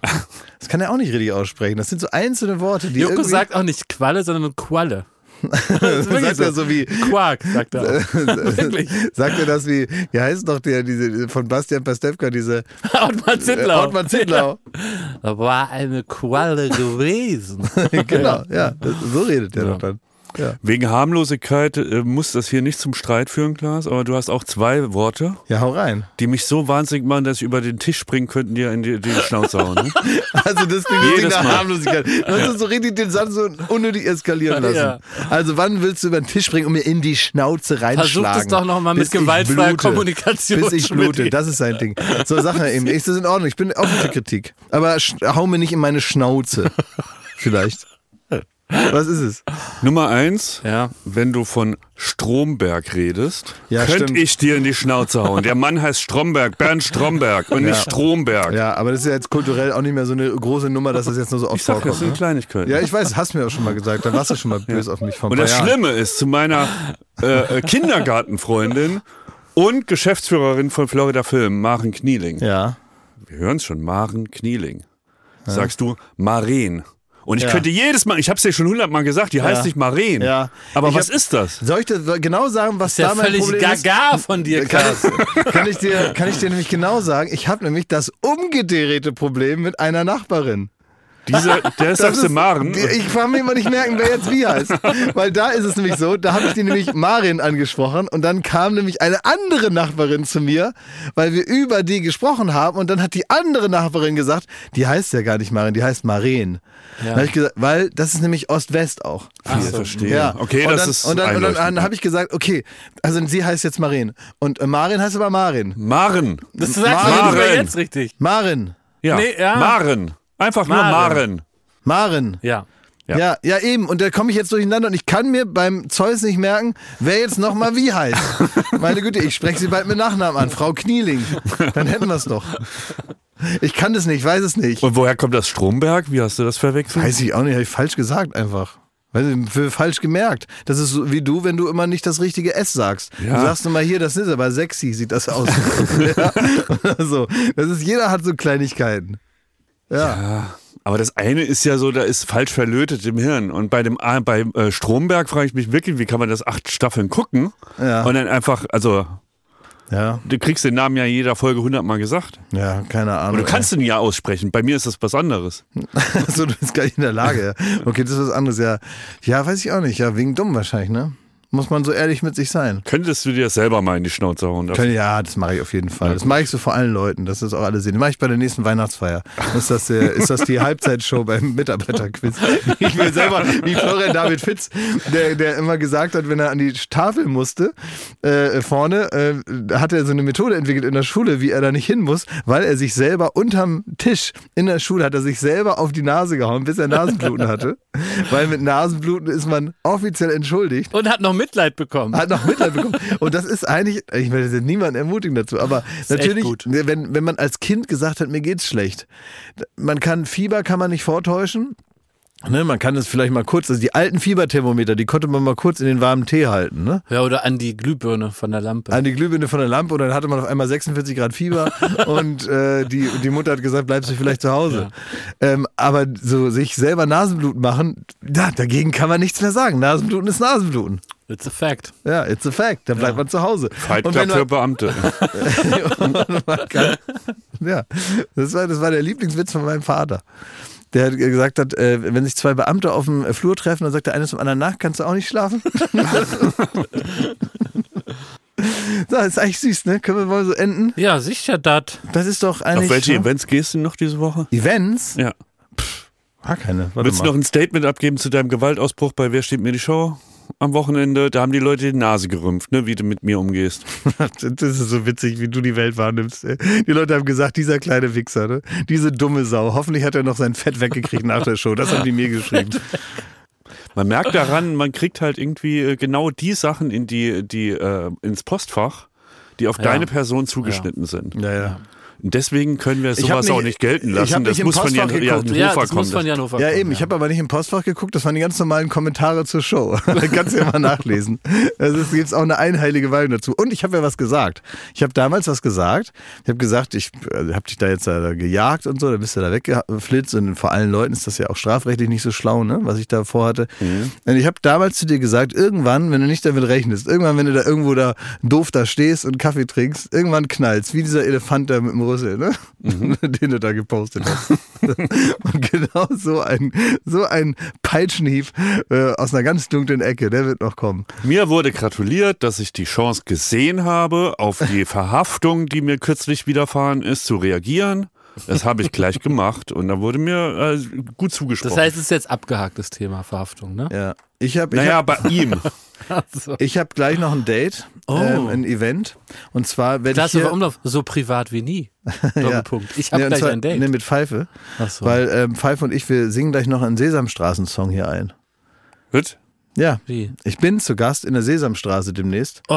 S1: Das kann er auch nicht richtig aussprechen. Das sind so einzelne Worte, die
S2: Joko sagt auch nicht Qualle, sondern Qualle. Das ist
S1: sagt
S2: wirklich
S1: er so wie,
S2: Quark, sagt er. Wirklich.
S1: sagt er das wie, wie heißt doch der, diese, von Bastian Pastewka, diese
S2: Ortmann Zittlau.
S1: Ortmann Zittlau.
S2: Ja, war eine Qualle gewesen.
S1: genau, ja, das, so redet er doch dann. Ja.
S3: Wegen Harmlosigkeit äh, muss das hier nicht zum Streit führen, Klaas, aber du hast auch zwei Worte,
S1: ja, hau rein.
S3: die mich so wahnsinnig machen, dass ich über den Tisch springen könnte und dir in die, die Schnauze hauen. Ne?
S1: Also das klingt nach
S3: Mal.
S1: Harmlosigkeit. Du hast so richtig den Satz so unnötig eskalieren lassen.
S2: Ja.
S1: Also wann willst du über den Tisch springen und mir in die Schnauze reinschlagen?
S2: Versuch es doch noch mal mit
S1: Bis ich
S2: gewaltfreier
S1: blute.
S2: Kommunikation,
S1: Bis ich blute, das ist sein Ding. So, sag mal eben, ist das in Ordnung? Ich bin offen für Kritik. Aber hau mir nicht in meine Schnauze. Vielleicht. Was ist es?
S3: Nummer eins,
S2: Ja.
S3: wenn du von Stromberg redest,
S1: Ja,
S3: könnte ich dir in die Schnauze hauen. Der Mann heißt Stromberg, Bernd Stromberg und nicht Stromberg.
S1: Ja, aber das ist ja jetzt kulturell auch nicht mehr so eine große Nummer, dass das jetzt nur so oft
S3: Ich sag, das
S1: vorkommt.
S3: sind
S1: Ne?
S3: Kleinigkeiten.
S1: Ja, ich weiß, hast mir auch schon mal gesagt. Da warst du schon mal böse auf mich vor ein
S3: Und
S1: paar
S3: das
S1: Jahren.
S3: Schlimme ist, zu meiner äh, äh, Kindergartenfreundin und Geschäftsführerin von Florida Film, Maren Knieling.
S1: Ja.
S3: Wir hören es schon, Maren Knieling. Sagst du Maren. Und ich
S1: Ja.
S3: könnte jedes Mal, ich habe es dir schon hundertmal gesagt, die heißt nicht Maren.
S1: Ja.
S3: Aber
S1: Ich
S3: was
S1: hab-
S3: ist das?
S1: Soll ich dir genau sagen, was
S2: Ist ja
S1: da mein
S2: völlig
S1: Problem ist?
S2: gaga von dir,
S1: Kann ich, kann, ich dir, kann ich dir nämlich genau sagen, ich habe nämlich das umgedrehte Problem mit einer Nachbarin.
S3: Diese, der sagst du Maren.
S1: Ich kann mir immer nicht merken, wer jetzt wie heißt. Weil da ist es nämlich so, da habe ich die nämlich Marin angesprochen und dann kam nämlich eine andere Nachbarin zu mir, weil wir über die gesprochen haben und dann hat die andere Nachbarin gesagt, die heißt ja gar nicht Marin, die heißt Maren. Dann hab ich gesagt, weil das ist nämlich Ost-West auch.
S3: Ah, verstehe.
S1: Ja,
S3: Okay,
S1: und
S3: das
S1: dann,
S3: ist
S1: Und dann, und dann, dann habe ich gesagt, okay, also sie heißt jetzt Maren und äh, Marin heißt aber Marin.
S3: Maren.
S2: Das sagst du
S3: Maren.
S2: mehr jetzt richtig.
S1: Marin,
S3: Ja.
S2: Nee, ja.
S3: Maren. Einfach nur
S2: Maren.
S3: Maren.
S2: Ja.
S3: Ja.
S1: Ja. ja, eben. Und da komme ich jetzt durcheinander und ich kann mir beim Zeus nicht merken, wer jetzt nochmal wie heißt. Meine Güte, ich spreche sie bald mit Nachnamen an. Frau Knieling. Dann hätten wir es doch. Ich kann das nicht, weiß es nicht.
S3: Und woher kommt das Stromberg? Wie hast du das verwechselt?
S1: Weiß ich auch nicht, habe ich falsch gesagt einfach. Weiß ich, für falsch gemerkt. Das ist so wie du, wenn du immer nicht das richtige S sagst.
S3: Ja.
S1: Du sagst immer hier, das ist aber sexy, sieht das aus. ja. Oder so. Das ist, jeder hat so Kleinigkeiten. Ja.
S3: Aber das eine ist ja so, da ist falsch verlötet im Hirn. Und bei dem bei äh, Stromberg frage ich mich wirklich, wie kann man das acht Staffeln gucken?
S1: Ja.
S3: Und dann einfach, also
S1: Ja,
S3: du kriegst den Namen ja jeder Folge hundertmal gesagt.
S1: ja, keine Ahnung.
S3: Und du kannst ihn ja aussprechen. Bei mir ist das was anderes.
S1: so, du bist gar nicht in der Lage. Ja. Okay, das ist was anderes. Ja, ja, weiß ich auch nicht. Ja, wegen dumm wahrscheinlich, ne? Muss man so ehrlich mit sich sein.
S3: Könntest du dir das selber mal in die Schnauze hauen?
S1: Können- Ja, das mache ich auf jeden Fall. Das mache ich so vor allen Leuten, dass das auch alle sehen. Das mache ich bei der nächsten Weihnachtsfeier. Ist das, der, ist das die Halbzeitshow beim Mitarbeiterquiz? Ich will selber, wie Florian David Fitz, der, der immer gesagt hat, wenn er an die Tafel musste, äh, vorne, äh, hat er so eine Methode entwickelt in der Schule, wie er da nicht hin muss, weil er sich selber unterm Tisch in der Schule hat er sich selber auf die Nase gehauen, bis er Nasenbluten hatte. Weil mit Nasenbluten ist man offiziell entschuldigt.
S2: Und hat noch Mitleid bekommen.
S1: Hat noch Mitleid bekommen. Und das ist eigentlich, ich will jetzt niemanden ermutigen dazu, aber natürlich,
S2: gut.
S1: wenn, wenn man als Kind gesagt hat, mir geht's schlecht, man kann, Fieber kann man nicht vortäuschen. Ne, man kann es vielleicht mal kurz, also die alten Fieberthermometer, die konnte man mal kurz in den warmen Tee halten, ne?
S2: Ja, oder an die Glühbirne von der Lampe.
S1: An die Glühbirne von der Lampe und dann hatte man auf einmal 46 Grad Fieber und äh, die, die Mutter hat gesagt, bleibst du vielleicht zu Hause. Ähm, aber so sich selber Nasenbluten machen, ja, dagegen kann man nichts mehr sagen. Nasenbluten ist Nasenbluten.
S2: It's a fact.
S1: Ja, it's a fact. Dann bleibt man zu Hause.
S3: Fight
S1: Und
S3: Club für
S1: man,
S3: Beamte.
S1: kann, ja, das war, das war der Lieblingswitz von meinem Vater. Der hat gesagt hat, äh, wenn sich zwei Beamte auf dem Flur treffen, dann sagt der eine zum anderen nach, kannst du auch nicht schlafen? so, ist eigentlich süß, ne? Können wir mal so enden?
S2: Ja, sicher dat.
S1: Das ist doch eigentlich.
S3: Auf welche
S1: ne?
S3: Events gehst du noch diese Woche?
S1: Events?
S3: Ja.
S1: War keine. Warte
S3: Willst du
S1: mal.
S3: noch ein Statement abgeben zu deinem Gewaltausbruch bei Wer steht mir die Show? Am Wochenende, da haben die Leute die Nase gerümpft, ne, wie du mit mir umgehst.
S1: Das ist so witzig, wie du die Welt wahrnimmst. Die Leute haben gesagt, dieser kleine Wichser, ne? diese dumme Sau. Hoffentlich hat er noch sein Fett weggekriegt nach der Show. Das haben die mir geschrieben.
S3: Man merkt daran, man kriegt halt irgendwie äh, genau die Sachen in die, die äh, ins Postfach, die auf
S2: Ja.
S3: deine Person zugeschnitten sind.
S1: Ja, ja.
S3: Deswegen können wir sowas
S1: nicht-
S3: auch nicht gelten
S1: ich
S3: lassen. das muss von Jan.
S2: Ja,
S3: Hofer
S2: das muss von Jan Hofer
S1: Ja,
S2: kommen,
S1: eben. Ich habe aber nicht im Postfach geguckt. Das waren die ganz normalen Kommentare zur Show. Kannst du ja mal nachlesen. Also es gibt auch eine einheilige Meinung dazu. Und ich habe ja was gesagt. Ich habe damals was gesagt. Ich habe gesagt, ich äh, habe dich da jetzt äh, gejagt und so. Da bist du da weggeflitzt. Und vor allen Leuten ist das ja auch strafrechtlich nicht so schlau, ne? was ich da vorhatte. Und ich habe damals zu dir gesagt, irgendwann, wenn du nicht damit rechnest, irgendwann, wenn du da irgendwo da doof da stehst und Kaffee trinkst, irgendwann knallst, wie dieser Elefant da mit dem Rüssel, ne? den du da gepostet hast. und genau so ein, so ein Peitschenhieb äh, aus einer ganz dunklen Ecke, der wird noch kommen.
S3: Mir wurde gratuliert, dass ich die Chance gesehen habe, auf die Verhaftung, die mir kürzlich widerfahren ist, zu reagieren. Das habe ich gleich gemacht und da wurde mir äh, gut zugesprochen.
S2: Das heißt, es ist jetzt abgehakt, das Thema Verhaftung, ne?
S1: Ja. Ich habe ich
S3: naja,
S1: hab,
S3: bei ihm.
S2: Also.
S1: ich hab gleich noch ein Date,
S2: Oh.
S1: ähm, ein Event. Und zwar werde ich
S2: Klasse
S1: hier,
S2: Umlauf, so privat wie nie. Doppelpunkt. Ich habe
S1: Nee,
S2: gleich
S1: zwar-
S2: ein Date.
S1: Nee, mit Pfeife.
S2: Ach so.
S1: Weil ähm, Pfeife und ich, wir singen gleich noch einen Sesamstraßen-Song hier ein.
S3: Hüt?
S1: Ja.
S2: Wie?
S1: Ich bin zu Gast in der Sesamstraße demnächst.
S2: Oh.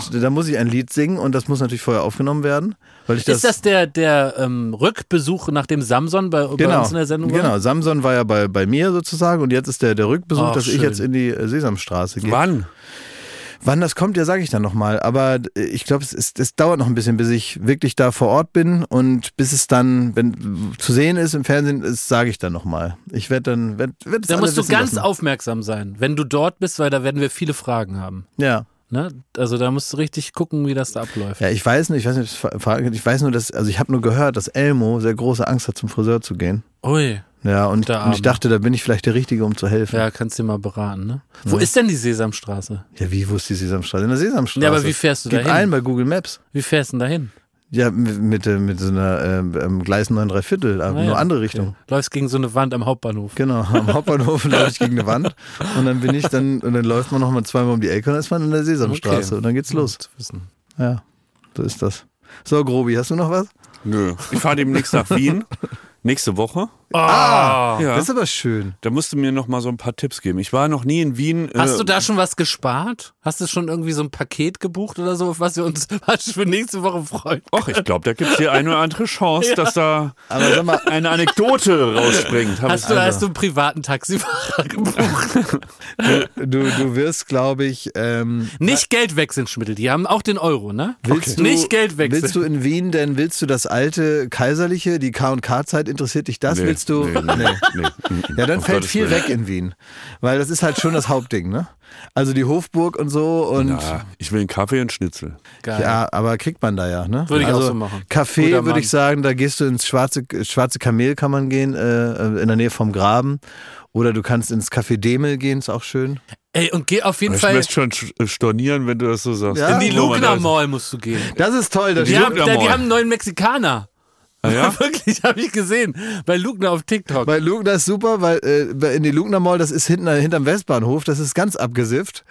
S1: Und da muss ich ein Lied singen und das muss natürlich vorher aufgenommen werden. Weil ich das,
S2: ist das der, der ähm, Rückbesuch nach dem Samson bei, bei
S1: genau,
S2: uns in der Sendung? war?
S1: Genau, Samson war ja bei, bei mir sozusagen und jetzt ist der, der Rückbesuch,
S2: Ach,
S1: dass ich
S2: schön.
S1: jetzt in die äh, Sesamstraße gehe.
S3: Wann?
S1: Wann das kommt, ja, sage ich dann nochmal. Aber äh, ich glaube, es, ist- es dauert noch ein bisschen, bis ich wirklich da vor Ort bin und bis es dann, wenn zu sehen ist im Fernsehen, sage ich dann nochmal. Ich werde dann, werd, werd es
S2: Da musst du ganz
S1: lassen.
S2: aufmerksam sein, wenn du dort bist, weil da werden wir viele Fragen haben.
S1: Ja.
S2: Ne? Also da musst du richtig gucken, wie das da abläuft.
S1: Ja, ich weiß nicht, ich weiß nicht, ich weiß nur, dass, also ich habe nur gehört, dass Elmo sehr große Angst hat, zum Friseur zu gehen.
S2: Ui,
S1: Ja, und, und ich dachte, da bin ich vielleicht der Richtige, um zu helfen.
S2: ja, kannst du dir mal beraten, ne? Wo ist denn die Sesamstraße?
S1: Ja, wie, wo ist die Sesamstraße? In der Sesamstraße.
S2: Ja, aber wie fährst du
S1: Gib
S2: dahin?
S1: ein bei Google Maps.
S2: Wie fährst du denn dahin?
S1: Ja, mit, mit, äh, mit so einer ähm, Gleis 9 3 Viertel, aber
S2: Ah,
S1: nur
S2: ja,
S1: andere
S2: okay.
S1: Richtung.
S2: Läufst gegen so eine Wand am Hauptbahnhof.
S1: Genau, am Hauptbahnhof laufe ich gegen eine Wand und dann bin ich dann, und dann läuft man nochmal zweimal um die Ecke und dann ist man in der Sesamstraße
S2: Okay.
S1: und dann geht's los.
S2: Wissen.
S1: Ja, so ist das. So, Grobi, hast du noch was?
S3: Nö. Ich fahre demnächst nach Wien. Nächste Woche.
S2: Ah,
S3: Ja.
S1: Das ist aber schön.
S3: Da musst du mir noch mal so ein paar Tipps geben. Ich war noch nie in Wien.
S2: Hast
S3: äh,
S2: du da schon was gespart? Hast du schon irgendwie so ein Paket gebucht oder so, auf was wir uns was für nächste Woche freuen?
S3: Ach, ich glaube, da gibt es die eine oder andere Chance, dass da
S1: Aber sag mal,
S3: eine Anekdote rausspringt.
S2: Hast
S3: ich-
S2: du, hast du einen privaten Taxifahrer gebucht?
S1: du, du wirst, glaube ich, ähm,
S2: Nicht Geld wechseln, Schmittel. Die haben auch den Euro, ne?
S1: Willst du,
S2: Nicht Geld wechseln.
S1: Willst du in Wien denn, willst du das alte Kaiserliche, die K&K-Zeit, interessiert dich das?
S3: Nee,
S1: willst du?
S3: nee, nee, nee.
S1: Ja, dann
S3: Auf
S1: fällt
S3: Gottes
S1: viel
S3: Willen.
S1: weg in Wien. Weil das ist halt schon das Hauptding, ne? Also die Hofburg und so und
S3: Ja, ich will einen Kaffee und Schnitzel.
S2: Geil.
S1: ja, aber kriegt man da ja, ne?
S2: Würde ich auch
S1: also
S2: so machen. Guter
S1: würde ich sagen, da gehst du ins schwarze, schwarze Kamel kann man gehen, äh, in der Nähe vom Graben. Oder du kannst ins Café Demel gehen, ist auch schön.
S2: Ey, und geh auf jeden
S3: Ich
S2: Fall
S3: möchte schon sch- stornieren, wenn du das so sagst.
S1: Ja.
S2: in die Lugner
S3: das-
S2: Mall musst du gehen.
S1: Das ist toll, das
S2: Die haben, die haben einen neuen Mexikaner.
S3: Ah, ja?
S2: Wirklich, habe ich gesehen. Bei Lugner auf TikTok.
S1: Bei Lugner ist super, weil äh, in die Lugner Mall, das ist hinten, hinterm Westbahnhof, das ist ganz abgesifft.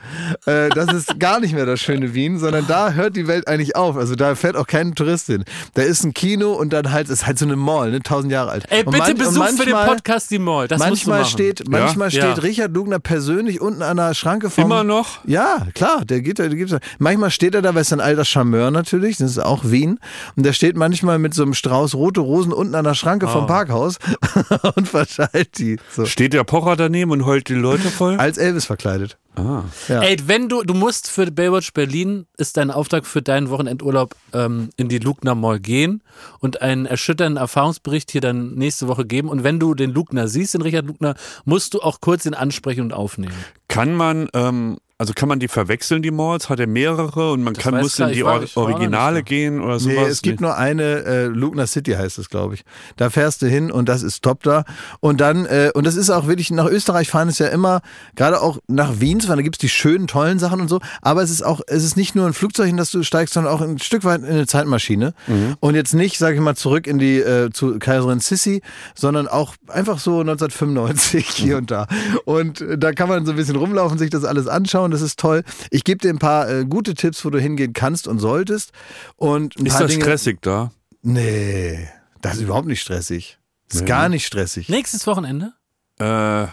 S1: Äh, das ist gar nicht mehr das schöne Wien, sondern da hört die Welt eigentlich auf. Also da fährt auch kein Tourist hin. Da ist ein Kino und dann halt, ist halt so eine Mall, ne, tausend Jahre alt.
S2: Ey,
S1: und
S2: bitte
S1: und
S2: Besuch für den
S1: manchmal-
S2: Podcast die Mall. Das
S1: Manchmal steht, manchmal
S2: Ja.
S1: steht
S2: Ja.
S1: Richard Lugner persönlich unten an der Schranke vom.
S3: Immer noch?
S1: Ja, klar, der geht da, der gibt's. Manchmal steht er da, weil es ein alter Charmeur natürlich, das ist auch Wien. Und der steht manchmal mit so einem Strauß rote Rosen unten an der Schranke vom Parkhaus und verteilt die. So.
S3: Steht der Pocher daneben und heult die Leute voll?
S1: Als Elvis verkleidet.
S3: Ah.
S1: Ja.
S2: Ey, wenn du, du musst für Baywatch Berlin, ist dein Auftrag für deinen Wochenendurlaub ähm, in die Lugner Mall gehen und einen erschütternden Erfahrungsbericht hier dann nächste Woche geben. Und wenn du den Lugner siehst, den Richard Lugner, musst du auch kurz ihn ansprechen und aufnehmen.
S3: Kann man, ähm, also kann man die verwechseln, die Malls? Hat er mehrere und man kann,
S2: weiß
S3: muss
S2: klar,
S3: in die
S2: war-
S3: Originale gehen oder sowas?
S1: Nee, es gibt nur eine, äh, Lugner City heißt es, glaube ich. Da fährst du hin und das ist top da. Und dann, äh, und das ist auch wirklich, nach Österreich fahren ist ja immer, gerade auch nach Wien, zwar da gibt's die schönen, tollen Sachen und so, aber es ist auch, es ist nicht nur ein Flugzeug, in das du steigst, sondern auch ein Stück weit in eine Zeitmaschine. Und jetzt nicht, sage ich mal, zurück in die, äh, zu Kaiserin Sissi, sondern auch einfach so 1995 hier und da. Und äh, da kann man so ein bisschen rumlaufen, sich das alles anschauen, das ist toll. Ich gebe dir ein paar äh, gute Tipps, wo du hingehen kannst und solltest. Und ein
S3: Ist
S1: paar
S3: das
S1: Dinge,
S3: stressig da?
S1: Nee, das ist überhaupt nicht stressig. Das ist
S3: Nee.
S1: gar nicht stressig.
S2: Nächstes Wochenende?
S3: Äh,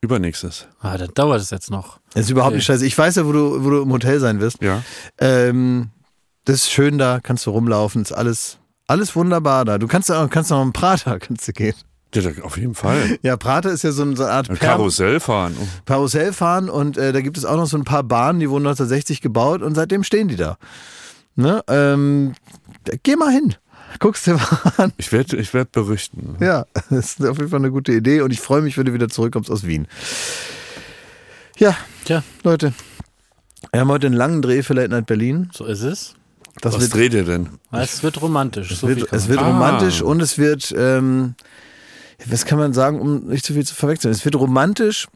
S3: übernächstes.
S2: Ah, dann dauert es jetzt noch.
S1: Das ist überhaupt nicht stressig. Ich weiß ja, wo du, wo du im Hotel sein wirst.
S3: Ja.
S1: Ähm, das ist schön da, kannst du rumlaufen, ist alles, alles wunderbar da. Du kannst auch, kannst auch im Prater kannst du gehen.
S3: Ja, auf jeden Fall.
S1: Ja, Prater ist ja so, ein- so eine Art
S3: Ein
S1: Perm-
S3: Karussell fahren. Oh.
S1: Karussell fahren und äh, da gibt es auch noch so ein paar Bahnen, die wurden 1960 gebaut und seitdem stehen die da. Ne? Ähm, geh mal hin. Guckst dir mal an.
S3: Ich werde ich werd berichten.
S1: Ja, das ist auf jeden Fall eine gute Idee und ich freue mich, wenn du wieder zurückkommst aus Wien. Ja,
S2: Tja,
S1: Leute. Wir haben heute einen langen Dreh für Late Night Berlin.
S2: so ist es.
S1: Das
S3: Was
S1: wird,
S3: dreht ihr denn?
S2: Es wird romantisch.
S1: es
S2: so
S1: wird, es wird
S3: Ah.
S1: romantisch und es wird, ähm, was kann man sagen, um nicht zu viel zu verwechseln? Es wird romantisch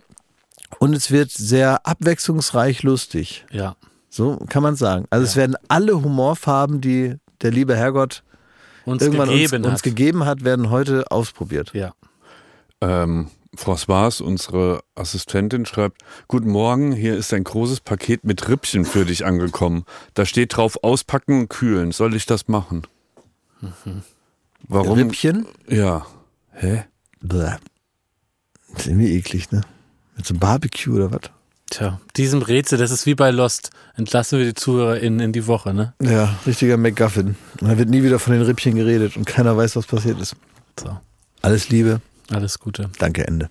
S1: und es wird sehr abwechslungsreich lustig.
S2: Ja.
S1: So kann man sagen. Also es werden alle Humorfarben, die der liebe Herrgott
S2: Uns
S1: irgendwann
S2: gegeben
S1: uns,
S2: hat.
S1: uns gegeben hat, werden heute ausprobiert.
S2: ja.
S3: Ähm, Françoise, unsere Assistentin, schreibt: Guten Morgen, hier ist ein großes Paket mit Rippchen für dich angekommen. Da steht drauf: Auspacken und kühlen. Soll ich das machen? Warum?
S1: Rippchen?
S3: Ja. Hä?
S1: Bäh. Das ist irgendwie eklig, ne? Mit so einem Barbecue oder was?
S2: Tja, diesem Rätsel, das ist wie bei Lost. Entlassen wir die ZuhörerInnen in die Woche, ne?
S1: Ja, richtiger McGuffin. Und da wird nie wieder von den Rippchen geredet und keiner weiß, was passiert ist.
S2: So,
S1: Alles Liebe.
S2: alles Gute.
S1: Danke, Ende.